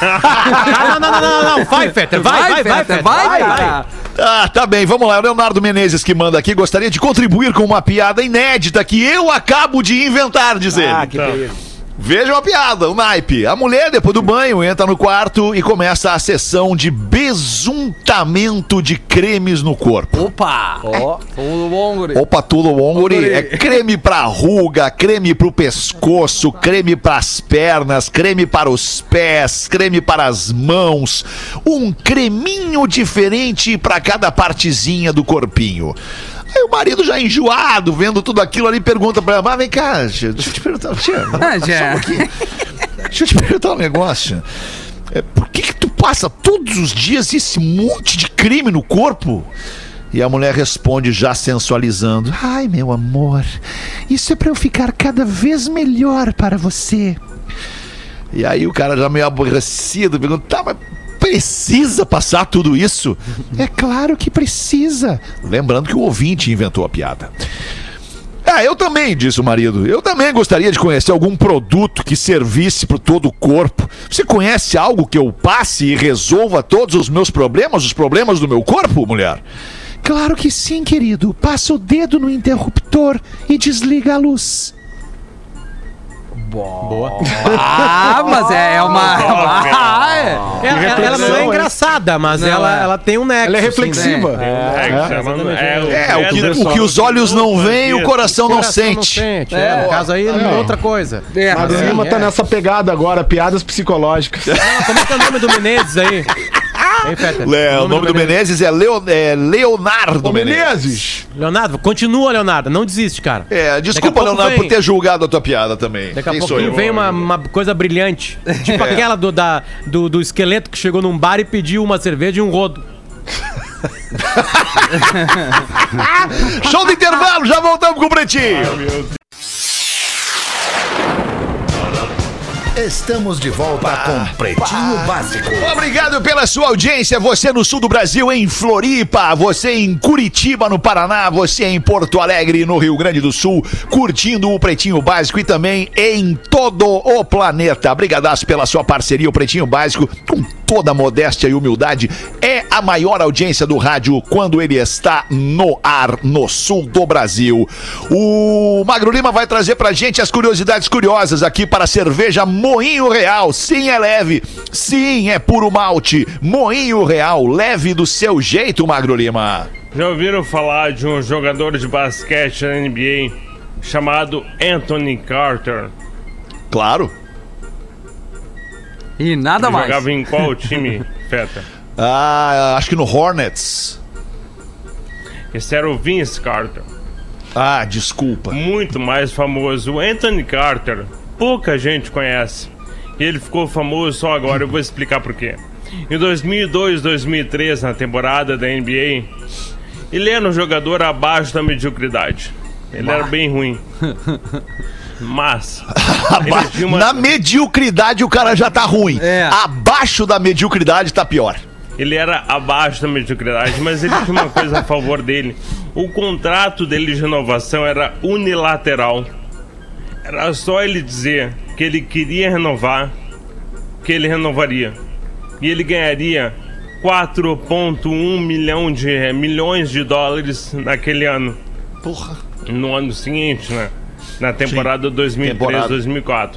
Ah, não, não, não, não, não, vai, Fetter, vai, vai, vai, Fetter, vai, cara. Ah, tá bem, vamos lá. O Leonardo Menezes que manda aqui gostaria de contribuir com uma piada inédita que eu acabo de inventar, diz ele. Ah, que Tá. Veja uma piada, o naipe. A mulher, depois do banho, entra no quarto e começa a sessão de besuntamento de cremes no corpo. Opa! Ó. Tudo bom, guri? Opa, tudo bom, guri? Guri. É creme pra ruga, creme pro pescoço, creme pras pernas, creme para os pés, creme para as mãos. Um creminho diferente pra cada partezinha do corpinho. Aí o marido já enjoado, vendo tudo aquilo ali, pergunta pra ela, mas vem cá, tia, deixa eu te perguntar, tia, Ah, já. um. Deixa eu te perguntar um negócio. É, por que que tu passa todos os dias esse monte de creme no corpo? E a mulher responde já sensualizando: Ai, meu amor, isso é pra eu ficar cada vez melhor para você. E aí o cara já meio aborrecido pergunta: Tá, mas precisa passar tudo isso? é claro que precisa. Lembrando que o ouvinte inventou a piada. Ah, eu também, disse o marido. Eu também gostaria de conhecer algum produto que servisse para todo o corpo. Você conhece algo que eu passe e resolva todos os meus problemas, os problemas do meu corpo, mulher? Claro que sim, querido. Passa o dedo no interruptor e desliga a luz. Ah, mas é, é uma. Ah, é. Ela, ela- não é engraçada, mas Não, ela, é. ela tem um nexo. Ela é assim, reflexiva. É, chama- É, o que, o que os olhos não veem, o coração não Coração sente. É, no caso aí, é outra coisa. É, Magro é. Lima tá nessa pegada agora, piadas psicológicas. Como é que é o nome do Menezes aí? Hein? Le- o nome do Menezes é, Leo- é Leonardo Ô, Menezes. Menezes! Leonardo, continua, Leonardo. Não desiste, cara. É, desculpa, pouco Leonardo, vem. por ter julgado a tua piada também. Daqui a Quem eu? vem uma, uma coisa brilhante. Tipo aquela do, da, do, do esqueleto que chegou num bar e pediu uma cerveja e um rodo. Show do intervalo, já voltamos com o Pretinho. Estamos de volta com Pretinho Básico. Obrigado pela sua audiência. Você no sul do Brasil, em Floripa, você em Curitiba, no Paraná, você em Porto Alegre, no Rio Grande do Sul, curtindo o Pretinho Básico e também em todo o planeta. Brigadaço pela sua parceria, o Pretinho Básico, com toda modéstia e humildade, é a maior audiência do rádio quando ele está no ar, no sul do Brasil. O Magro Lima vai trazer pra gente as curiosidades curiosas aqui para a cerveja Moinho Real. Sim, é leve. Sim, é puro malte. Moinho Real, leve do seu jeito, Magro Lima. Já ouviram falar de um jogador de basquete na NBA chamado Anthony Carter? Claro. E nada Ele mais. jogava em qual time, Feta? Ah, acho que no Hornets. Esse era o Vince Carter. Ah, desculpa. Muito mais famoso. O Anthony Carter, pouca gente conhece. E ele ficou famoso só agora, eu vou explicar por quê. Em 2002, 2003, na temporada da NBA, ele era um jogador abaixo da mediocridade. Ele era bem ruim. Mas. uma- Na mediocridade o cara já tá ruim. É. Abaixo da mediocridade tá pior. Ele era abaixo da mediocridade, mas ele tinha uma coisa a favor dele. O contrato dele de renovação era unilateral. Era só ele dizer que ele queria renovar, que ele renovaria. E ele ganharia 4,1 milhão de, milhões de dólares naquele ano. Porra. No ano seguinte, né? Na temporada 2003-2004.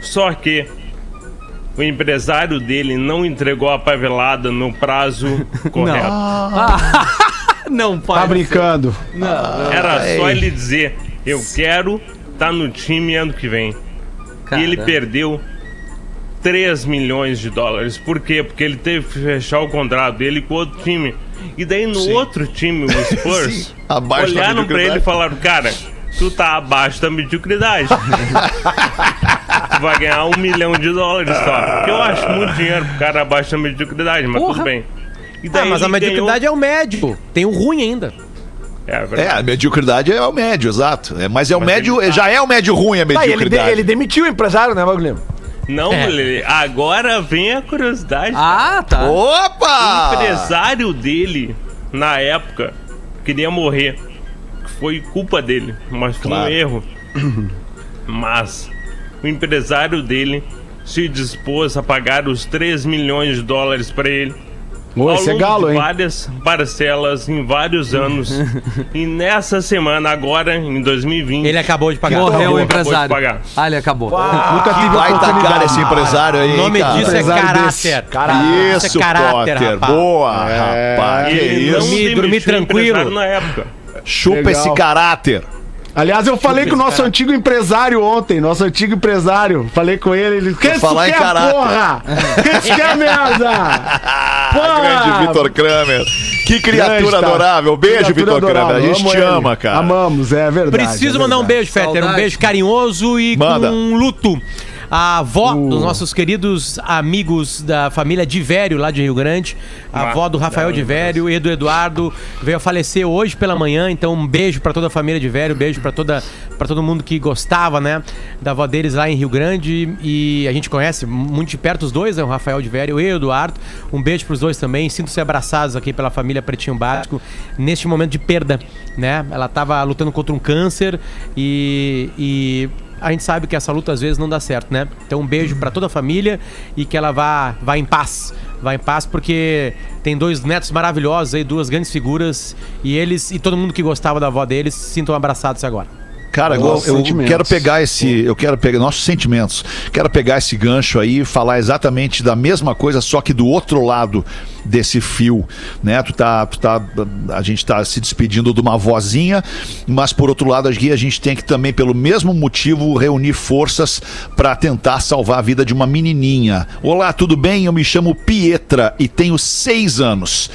Só que o empresário dele não entregou a pavelada no prazo correto. Não, pai. Tá brincando. Era só ele dizer: Eu quero estar no time ano que vem. E ele perdeu 3 milhões de dólares. Por quê? Porque ele teve que fechar o contrato dele com outro time. E daí no outro time, o Spurs, Sim, olharam pra ele e falaram: Cara, tu tá abaixo da mediocridade. tu vai ganhar um milhão de dólares só. Que eu acho muito dinheiro pro cara abaixo da mediocridade, mas Porra. tudo bem. E Ah, mas a mediocridade é o médio. Tem o ruim ainda. É, É, verdade. a mediocridade é o médio, exato. É, mas é o Mas médio, ele tá- já é o médio ruim a Tá, e ele, de- mediocridade. ele demitiu o empresário, né, Bagulho? Não, É. Lelê, agora vem a curiosidade. Ah, tá. O Opa! empresário dele, na época, queria morrer. Foi culpa dele, mas foi Claro. um erro. Mas o empresário dele se dispôs a pagar os 3 milhões de dólares pra ele. Ô, ao esse é galo, de hein? várias parcelas em vários anos. e nessa semana, agora, em 2020, Ele acabou de pagar. Morreu o acabou de empresário. pagar. Ah, ele acabou. Nunca tive Vai tacar oportunidade. esse empresário aí, O nome cara. disso é caráter. Caralho. Isso, Isso é caráter, Potter. rapaz. Boa, rapaz. Que ele isso. o tranquilo. na época. Chupa Legal. esse caráter. Aliás, eu falei com o nosso antigo empresário ontem, nosso antigo empresário. Falei com ele, ele. Que falar em quer, caráter." porra? Que quer merda? Grande Vitor Kramer. Que criatura Grande, adorável. Beijo, Vitor Kramer. A gente amo te ele. ama, cara. Amamos, é verdade. Preciso é mandar um verdade. beijo, Fetter. Um Saudade. beijo carinhoso e Manda. com luto. A avó Uh. dos nossos queridos amigos da família Divério, lá de Rio Grande. A Ah, avó do Rafael Divério e do Eduardo veio a falecer hoje pela manhã. Então, um beijo pra toda a família Divério, um beijo pra toda para todo mundo que gostava, né, da avó deles lá em Rio Grande. E a gente conhece muito de perto os dois, né, o Rafael Divério e o Eduardo. Um beijo pros dois também. Sinto-se abraçados aqui pela família Pretinho Básico neste momento de perda, né? Ela tava lutando contra um câncer e, e a gente sabe que essa luta às vezes não dá certo, né? Então um beijo pra toda a família e que ela vá, vá em paz. Vá em paz porque tem dois netos maravilhosos aí, duas grandes figuras e eles e todo mundo que gostava da avó deles se sintam abraçados agora. Cara, eu, eu quero pegar esse. Eu quero pegar nossos sentimentos. Quero pegar esse gancho aí e falar exatamente da mesma coisa, só que do outro lado desse fio. Né? Tu tá, tu tá, a gente tá se despedindo de uma vozinha, mas por outro lado, aqui a gente tem que também, pelo mesmo motivo, reunir forças para tentar salvar a vida de uma menininha. Olá, tudo bem? Eu me chamo Pietra e tenho seis anos.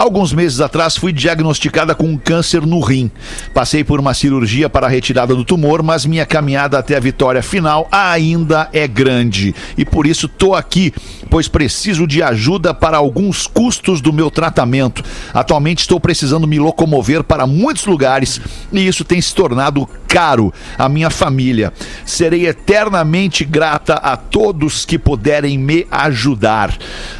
Alguns meses atrás fui diagnosticada com um câncer no rim. Passei por uma cirurgia para a retirada do tumor, mas minha caminhada até a vitória final ainda é grande. E por isso tô aqui, pois preciso de ajuda para alguns custos do meu tratamento. Atualmente estou precisando me locomover para muitos lugares e isso tem se tornado caro à minha família. Serei eternamente grata a todos que puderem me ajudar.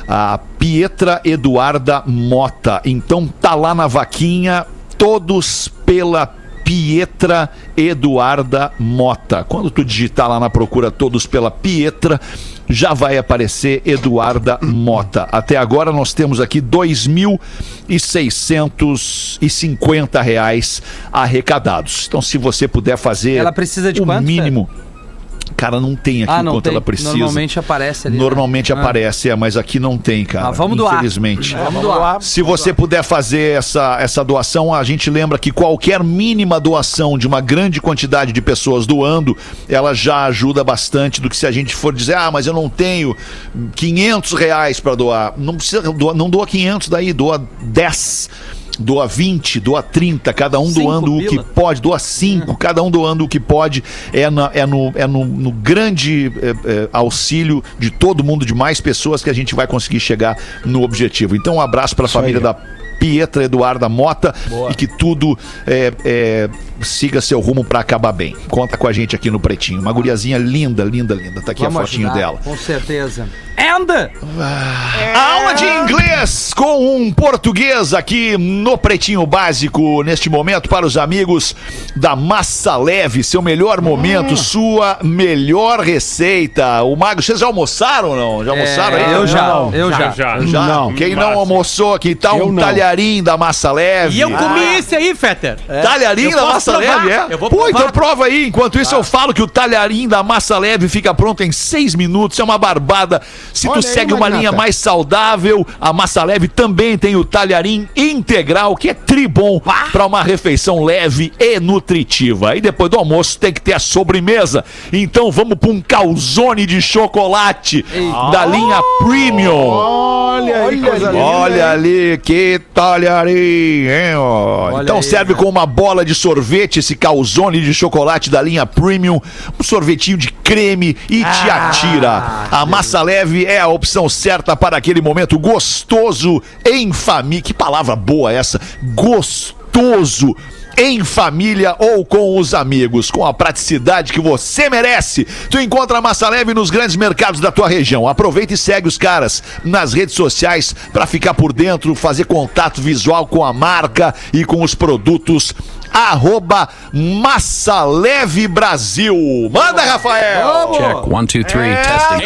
A Pietra Eduarda Mota. Então tá lá na vaquinha, todos pela Pietra Eduarda Mota. Quando tu digitar lá na procura todos pela Pietra, já vai aparecer Eduarda Mota. Até agora nós temos aqui 2.650 reais arrecadados. Então se você puder fazer Ela precisa de o quanto, mínimo. Cara, não tem aqui Ah, não quanto tem. ela precisa. Normalmente aparece ali. né? Normalmente Ah. aparece, é, mas aqui não tem, cara. Ah, vamos doar. Infelizmente. Vamos doar. Se você puder fazer essa, essa doação, a gente lembra que qualquer mínima doação de uma grande quantidade de pessoas doando, ela já ajuda bastante do que se a gente for dizer, ah, mas eu não tenho 500 reais para doar. Não precisa, doa, não doa 500 daí, doa 10. Doa 20, doa 30, cada um Cinco doando o que pila. pode, doa 5, cada um doando o que pode. É, na- é no, é no, no grande é, é, auxílio de todo mundo, de mais pessoas, que a gente vai conseguir chegar no objetivo. Então, um abraço para a família aí. da Pietra Eduarda Mota e que tudo é, é, siga seu rumo para acabar bem. Conta com a gente aqui no Pretinho. Uma guriazinha linda, linda, linda. Tá aqui Vamos a fotinho ajudar, dela. Com certeza. And Aula de inglês com um português aqui no Pretinho Básico, neste momento, para os amigos da Massa Leve, seu melhor momento, sua melhor receita. O Mago, vocês já almoçaram ou não? Já almoçaram aí? É, eu já, Não. eu já. já. Já? Não. Quem não almoçou aqui, tá Eu um não. Talharim da Massa Leve. E eu comi esse aí, Fetter. Talharim Eu da massa provar. leve, é? Eu vou Pô, provar. então prova aí. Enquanto isso, eu falo que o talharim da massa leve fica pronto em seis minutos. É uma barbada. Se Olha tu aí, segue uma Magnata. linha mais saudável, a massa leve também tem o talharim integral, que é tribom para uma refeição leve e nutritiva. E depois do almoço tem que ter a sobremesa. Então vamos para um calzone de chocolate da linha Premium. Olha aí, coisa linda. Olha ali, que talharim, hein? ó. Então aí, serve com uma bola de sorvete esse calzone de chocolate da linha Premium, um sorvetinho de creme e te atira. A massa leve é a opção certa para aquele momento gostoso em família. Que palavra boa essa! Gostoso em família ou com os amigos, com a praticidade que você merece. Tu encontra a massa leve nos grandes mercados da tua região. Aproveita e segue os caras nas redes sociais para ficar por dentro, fazer contato visual com a marca e com os produtos. Arroba Massa Leve Brasil. Manda, Rafael! Check. One, two, three. Testing.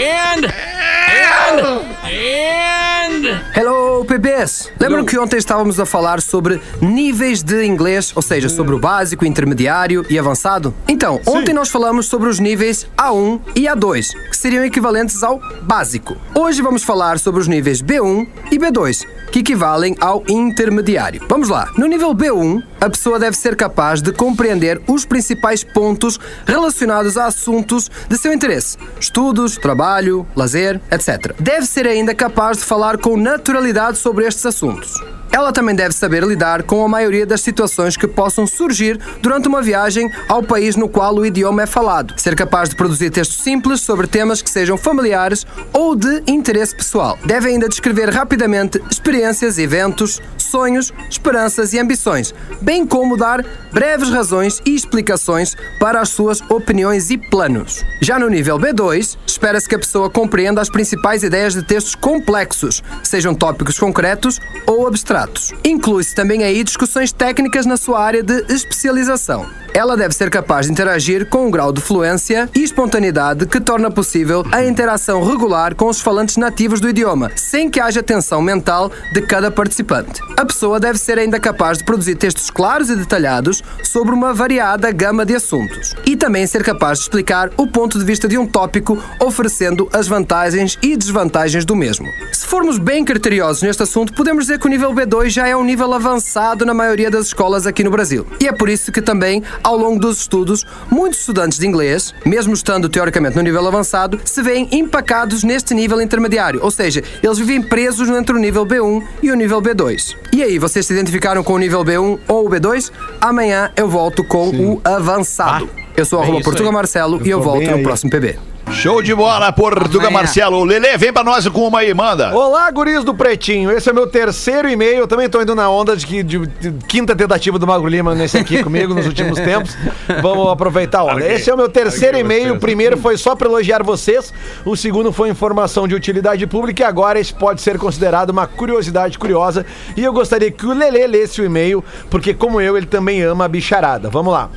Hello, PBs! Lembram que ontem estávamos a falar sobre níveis de inglês, ou seja, sobre o básico, intermediário e avançado? Então, ontem nós falamos sobre os níveis A1 e A2, que seriam equivalentes ao básico. Hoje vamos falar sobre os níveis B1 e B2, que equivalem ao intermediário. Vamos lá. No nível B1, a pessoa deve ser capaz de compreender os principais pontos relacionados a assuntos de seu interesse: estudos, trabalho, lazer, etc. Deve ser ainda capaz de falar com naturalidade sobre estes assuntos. Ela também deve saber lidar com a maioria das situações que possam surgir durante uma viagem ao país no qual o idioma é falado. Ser capaz de produzir textos simples sobre temas que sejam familiares ou de interesse pessoal. Deve ainda descrever rapidamente experiências, eventos, sonhos, esperanças e ambições, bem como dar breves razões e explicações para as suas opiniões e planos. Já no nível B2, espera-se que a pessoa compreenda as principais ideias de textos complexos, sejam tópicos concretos ou abstratos. Inclui-se também aí discussões técnicas na sua área de especialização. Ela deve ser capaz de interagir com um grau de fluência e espontaneidade que torna possível a interação regular com os falantes nativos do idioma, sem que haja tensão mental de cada participante. A pessoa deve ser ainda capaz de produzir textos claros e detalhados sobre uma variada gama de assuntos e também ser capaz de explicar o ponto de vista de um tópico, oferecendo as vantagens e desvantagens do mesmo. Se formos bem criteriosos neste assunto, podemos dizer que o nível B2 já é um nível avançado na maioria das escolas aqui no Brasil. E é por isso que também, ao longo dos estudos, muitos estudantes de inglês, mesmo estando teoricamente no nível avançado, se veem empacados neste nível intermediário, ou seja, eles vivem presos entre o nível B1 e o nível B2. E aí, vocês se identificaram com o nível B1 ou o B2? Amanhã eu volto com o avançado. eu sou bem arroba isso Portuga aí. Marcelo e eu volto no aí. próximo PB. Show de bola, Portuga Amanhã. Marcelo. Lele, vem pra nós com uma aí, manda. Olá, guris do Pretinho. Esse é meu terceiro e-mail. Eu também tô indo na onda de, que- de- de quinta tentativa do Magro Lima nesse aqui comigo nos últimos tempos. Vamos aproveitar a onda. Larguei. Esse é o meu terceiro Larguei e-mail. O primeiro foi só pra elogiar vocês. O segundo foi informação de utilidade pública. E agora esse pode ser considerado uma curiosidade curiosa. E eu gostaria que o Lelê lesse o e-mail, porque como eu, ele também ama a bicharada. Vamos lá.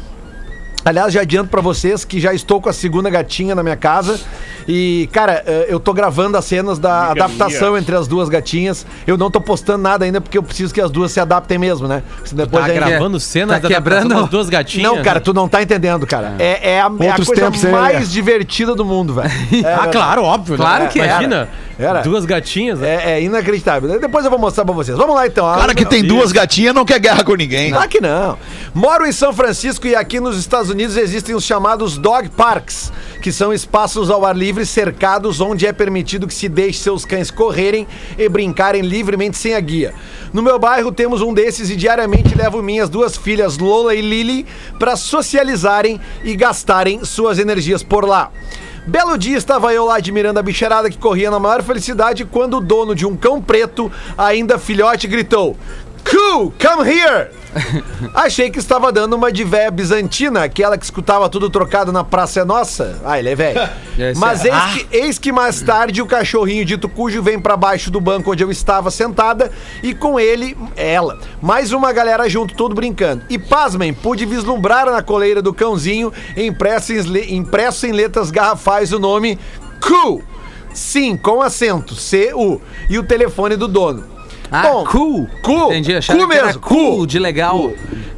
Aliás, já adianto pra vocês que já estou com a segunda gatinha na minha casa. E, cara, eh, eu tô gravando as cenas da Amiga adaptação minha. entre as duas gatinhas. Eu não tô postando nada ainda porque eu preciso que as duas se adaptem mesmo, né? Se depois Tá gravando cenas Tá da adaptação quebrando? das duas gatinhas. Não, cara, tu não tá entendendo, cara. É, é a, é a coisa mais Lelé? divertida do mundo, velho. É, Ah, claro, óbvio. Claro né? que era. Imagina, Era. duas gatinhas. né? É, é inacreditável. Depois eu vou mostrar pra vocês. Vamos lá, então. Cara que tem duas gatinhas não quer guerra com ninguém. Claro que não. Moro em São Francisco e aqui nos Estados Unidos existem os chamados dog parks, que são espaços ao ar livre cercados onde é permitido que se deixe seus cães correrem e brincarem livremente sem a guia. No meu bairro temos um desses e diariamente levo minhas duas filhas Lola e Lily para socializarem e gastarem suas energias por lá. Belo dia estava eu lá admirando a bicharada que corria na maior felicidade quando o dono de um cão preto, ainda filhote, gritou: Cool, come here! Achei que estava dando uma de véia bizantina, aquela que escutava tudo trocado na Praça é Nossa. Ah, ele é velho. Mas é. eis, que, eis que mais tarde o cachorrinho dito cujo vem pra baixo do banco onde eu estava sentada e com ele, ela. Mais uma galera junto, todo brincando. E pasmem, pude vislumbrar na coleira do cãozinho, impresso em, impresso em letras garrafais, o nome Cu. Sim, com acento, C-U. E o telefone do dono. Ah, cool. Cu. Entendi, achava era mesmo. cool, de legal.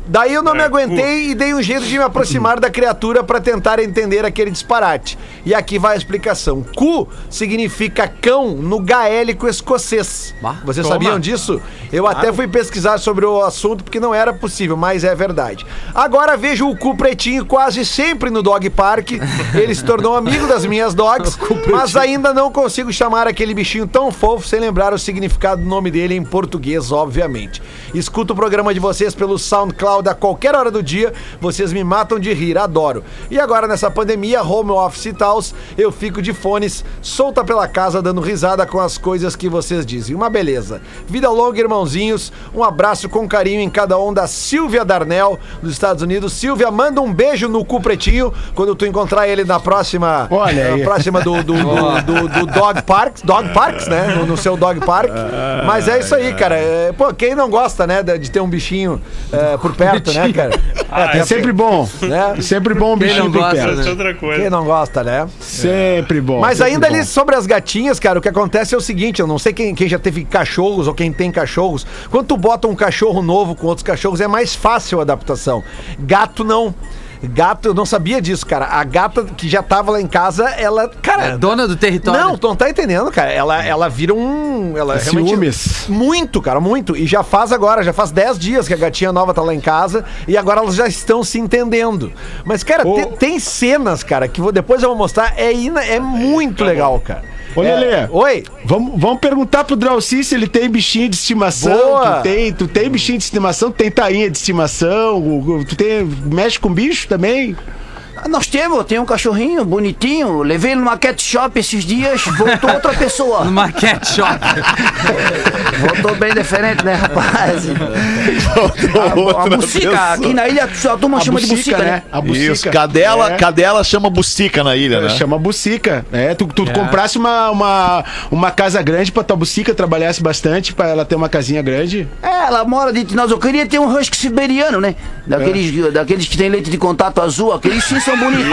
Daí eu não me É, aguentei e dei um jeito de me aproximar da criatura para tentar entender aquele disparate. E aqui vai a explicação. Cu significa cão no gaélico escocês. Vocês toma. sabiam disso? Eu até fui pesquisar sobre o assunto porque não era possível, mas é verdade. Agora vejo o cu pretinho quase sempre no dog park. Ele se tornou amigo das minhas dogs, mas ainda não consigo chamar aquele bichinho tão fofo sem lembrar o significado do nome dele em português, obviamente. Escuto o programa de vocês pelo SoundCloud a qualquer hora do dia. Vocês me matam de rir, adoro. E agora nessa pandemia, home office e tal, eu fico de fones, solta pela casa, dando risada com as coisas que vocês dizem. Uma beleza. Vida longa, irmãozinhos. Um abraço com carinho em cada um da Silvia Darnell, dos Estados Unidos. Silvia, manda um beijo no cu pretinho quando tu encontrar ele na próxima. Olha na aí. próxima do, do, do, do- do Dog Parks. Dog Parks, né? No, no seu Dog Park. Mas é isso aí, cara. É, pô, quem não gosta, né, de de ter um bichinho é, por perto, né, cara? É sempre bom. Né? É sempre bom um bichinho gosta, perto. Essa é outra coisa. Quem não gosta, né? Sempre bom. Mas sempre ainda bom. ali sobre as gatinhas, cara, o que acontece é o seguinte, eu não sei quem, quem já teve cachorros ou quem tem cachorros. Quando tu bota um cachorro novo com outros cachorros, é mais fácil a adaptação. Gato não. Gato, eu não sabia disso, cara. A gata que já tava lá em casa, ela, cara. É dona do território. Não, tu não tá entendendo, cara. Ela, ela vira um. Ela É ciúmes. Muito, cara, muito. E já faz agora, já faz 10 dias que a gatinha nova tá lá em casa e agora elas já estão se entendendo. Mas, cara, Ô. te- tem cenas, cara, que vou- depois eu vou mostrar. É, ina- é muito legal, cara. Ô, É- Lelê. Oi. Vamos, vamos perguntar pro Drauci se ele tem bichinho de estimação. Boa. Tu tem, tu tem bichinho de estimação, tu tem tainha de estimação, tu tem, mexe com bicho também? Ah, Nós temos, tem um cachorrinho bonitinho. Levei ele numa cat shop esses dias, voltou outra pessoa. Numa cat shop. Voltou bem diferente, né, rapaz? A, a Outra bucica, pessoa. aqui na ilha a turma A chama de bucica, né? A bucica. Isso, cadela, É. cadela chama bucica na ilha, né? Chama bucica. É, tu, tu comprasse uma, uma, uma casa grande pra tua bucica trabalhasse bastante, pra ela ter uma casinha grande. É, ela mora dentro de nós. Eu queria ter um husky siberiano, né? Daqueles, daqueles que tem leite de contato azul, aqueles sim são bonitos.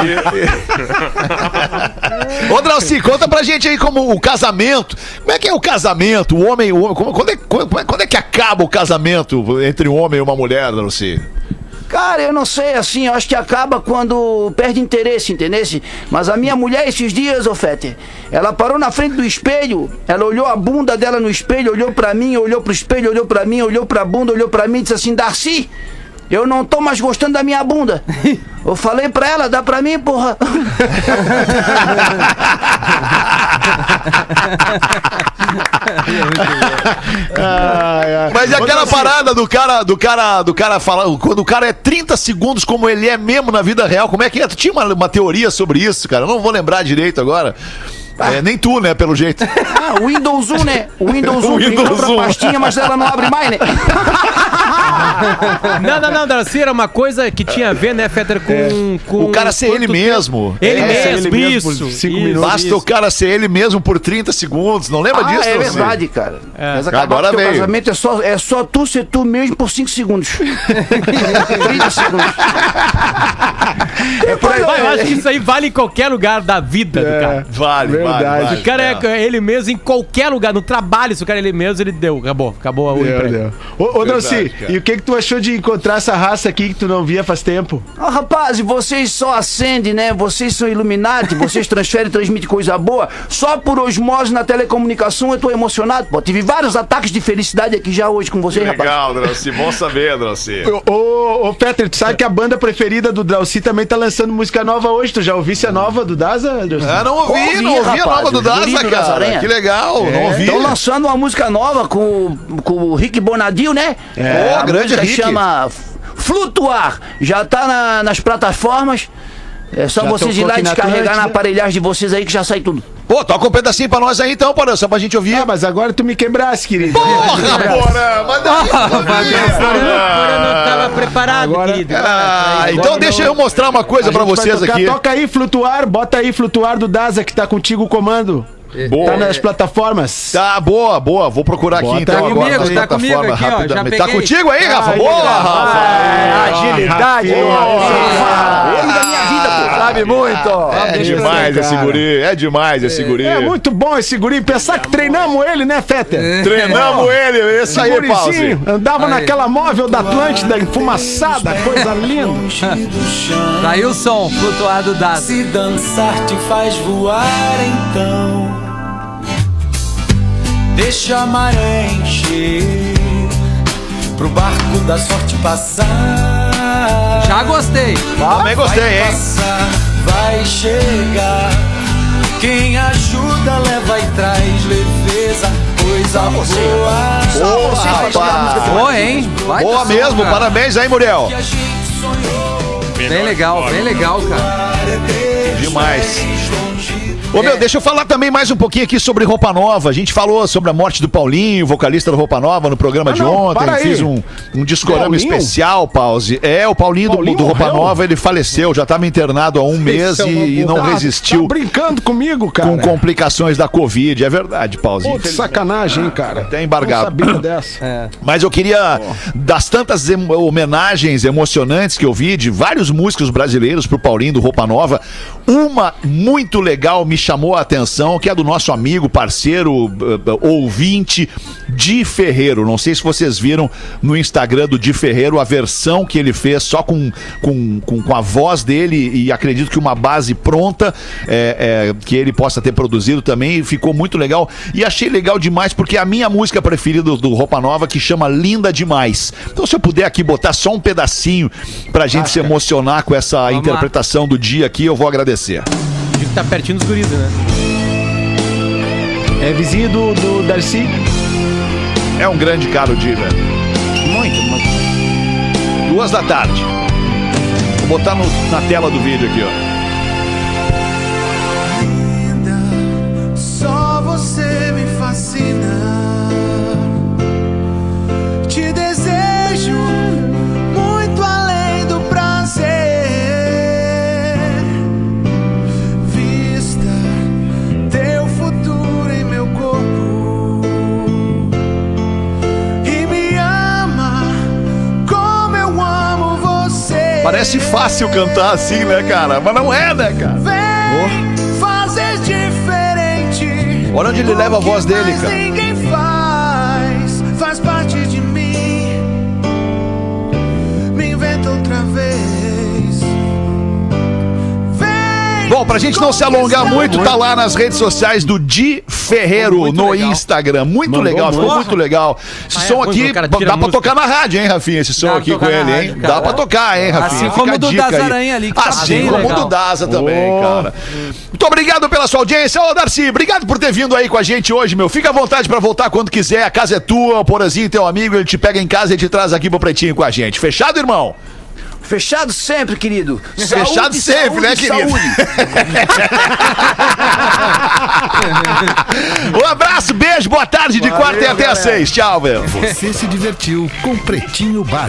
Ô, Drauci, conta pra gente aí como o casamento. Como é que é o casamento? O homem, o homem como- quando, é, quando, quando é que acaba o casamento entre um homem e uma mulher, Drauci? Cara, eu não sei, assim, eu acho que acaba quando perde interesse, entendeu? Mas a minha mulher, esses dias, ô Fete, ela parou na frente do espelho, ela olhou a bunda dela no espelho, olhou pra mim, olhou pro espelho, olhou pra mim, olhou pra bunda, olhou pra mim e disse assim, Darcy, eu não tô mais gostando da minha bunda. Eu falei pra ela, dá pra mim, porra. Mas e aquela parada do cara, do cara, do cara falar, quando o cara é 30 segundos como ele é mesmo na vida real, como é que é? Tu tinha uma, uma teoria sobre isso, cara? Eu não vou lembrar direito agora. É, nem tu, né, pelo jeito. Ah, o Windows 1, né? O Windows 1 O tem Windows outra 1. pastinha, mas ela não abre mais, né? Não, não, não, Darcy, era uma coisa que tinha a ver, né, Fetter, com, com. O cara ser ele tempo- mesmo. Ele É, mesmo, ele mesmo por isso. cinco isso, minutos. Basta isso. o cara ser ele mesmo por 30 segundos. Não lembra Ah, disso, é verdade, cara. Mas acabar Agora veio. casamento é só, é só tu ser tu mesmo por 5 segundos. 30 segundos. É por aí. Vai, eu acho que isso aí vale em qualquer lugar da vida do cara. Vale, Verdade. cara é, ele mesmo em qualquer lugar, no trabalho, se o cara é ele mesmo, ele deu, acabou, acabou o Meu emprego. Deus. Ô, ô cara. e o que que tu achou de encontrar essa raça aqui que tu não via faz tempo? Ah, rapaz, vocês só acendem, né? Vocês são Illuminati, vocês transferem e transmitem coisa boa. Só por osmose na telecomunicação eu tô emocionado, pô. Tive vários ataques de felicidade aqui já hoje com vocês, rapaz. Legal, Drauci. Bom saber, Drauci. Ô, ô, ô Peter, tu sabe que a banda preferida do Drauci também tá lançando música nova hoje. Tu já ouvisse a nova do Daza? Ah, não ouvi, Ouvi, não ouvi rapaz, nova do Daza, cara. Que legal, não ouvi. Estão lançando uma música nova com, com o Rick Bonadil, né? É, a grande música Rick. chama Flutuar. Já tá na- nas plataformas. É só Já vocês ir lá e na descarregar na Atlântida. aparelhagem de vocês aí que já sai tudo. Pô, toca um pedacinho pra nós aí então, Porã, só pra gente ouvir. Ah, mas agora tu me quebrasse, querido. Porra, Porã, mas Agora não tava preparado, Agora- querido. Ah, então Agora deixa não- eu mostrar uma coisa A pra vocês tocar. aqui. Toca aí, Flutuar, bota aí Flutuar do Daza que tá contigo o comando. Boa. Tá nas plataformas. Tá, boa, boa. Vou procurar aqui Bota então aí. agora Comigo, nas tá comigo plataformas aqui, ó, rapidamente. Tá contigo aí, Rafa? Aí, boa, Rafa. Agilidade, Homem da minha vida, pô. Sabe muito. É demais esse guri, é demais esse guri. É muito bom esse guri. Pensar que treinamos ele, né, Fetter? Treinamos ele, esse aí, Pause. Gurizinho, andava naquela móvel da Atlântida, enfumaçada, coisa linda. Tá aí o som, flutuado dado. Se dançar te faz voar, então deixa a maré encher pro barco da sorte passar. Já gostei. Também gostei, vai hein? passar, vai chegar. Quem ajuda leva e traz leveza, coisa Só você. Só Boa, você pode tirar a música rapaz. do Boa, hein? Vai Boa som, mesmo, cara. parabéns aí, Muriel. Bem legal, bem legal, cara. Demais. Ô meu, deixa eu falar também mais um pouquinho aqui sobre Roupa Nova. A gente falou sobre a morte do Paulinho, vocalista do Roupa Nova, no programa Ah, de não, ontem. para aí. Fiz um, um discorama Paulinho? especial, Pause. É, o Paulinho, do- Paulinho do, Roupa morreu? Nova, ele faleceu, já estava internado há um mês é e, uma e não burrada. resistiu Tá brincando comigo, cara. com complicações da Covid. É verdade, Pause. Pô, que sacanagem, hein, cara. Até embargado. Não sabia dessa. É. Mas eu queria, das tantas em- homenagens emocionantes que eu vi de vários músicos brasileiros pro Paulinho do Roupa Nova, uma muito legal me chamou a atenção, que é do nosso amigo, parceiro, eh, eh, ouvinte, Di Ferreiro. Não sei se vocês viram no Instagram do Di Ferreiro a versão que ele fez só com, com, com, com a voz dele e acredito que uma base pronta é, é, que ele possa ter produzido também. Ficou muito legal. E achei legal demais porque é a minha música preferida do, do Roupa Nova que chama Linda Demais. Então, se eu puder aqui botar só um pedacinho pra gente se emocionar com essa lá. interpretação do dia aqui, eu vou agradecer. Digo que tá pertinho dos guris, né? É vizinho do, do Darcy. É um grande cara o velho. Muito, muito. Duas da tarde. Vou botar no- na tela do vídeo aqui, ó. Parece fácil cantar assim, né, cara? Mas não é, né, cara? Vem fazer diferente. Olha onde ele leva a voz dele, cara. Ninguém faz, faz parte de mim. Me inventa outra vez. Vem Bom, pra gente não se alongar muito, tá lá nas redes sociais do Di Ferreiro Muito no legal. Instagram. Muito Mandou legal, ficou muito. legal. Esse Ah, é som ruim aqui dá pra música. tocar na rádio, hein, Rafinha? Esse som Dá aqui com ele, hein? rádio. Dá pra tocar, hein, Rafinha? Assim Fica como o do dica aí. Dazaranha ali, que tá Assim como o do Daza também, cara. Muito obrigado pela sua audiência. Ô, Darcy, obrigado por ter vindo aí com a gente hoje, meu. Fica à vontade pra voltar quando quiser. A casa é tua, o Porazinho, teu amigo, ele te pega em casa e te traz aqui pro Pretinho com a gente. Fechado, irmão? Fechado sempre, querido. Fechado sempre, né, querido? Saúde. Um abraço, beijo, boa tarde, de quarta e até às seis. Tchau, velho. Você se divertiu com Pretinho Básico.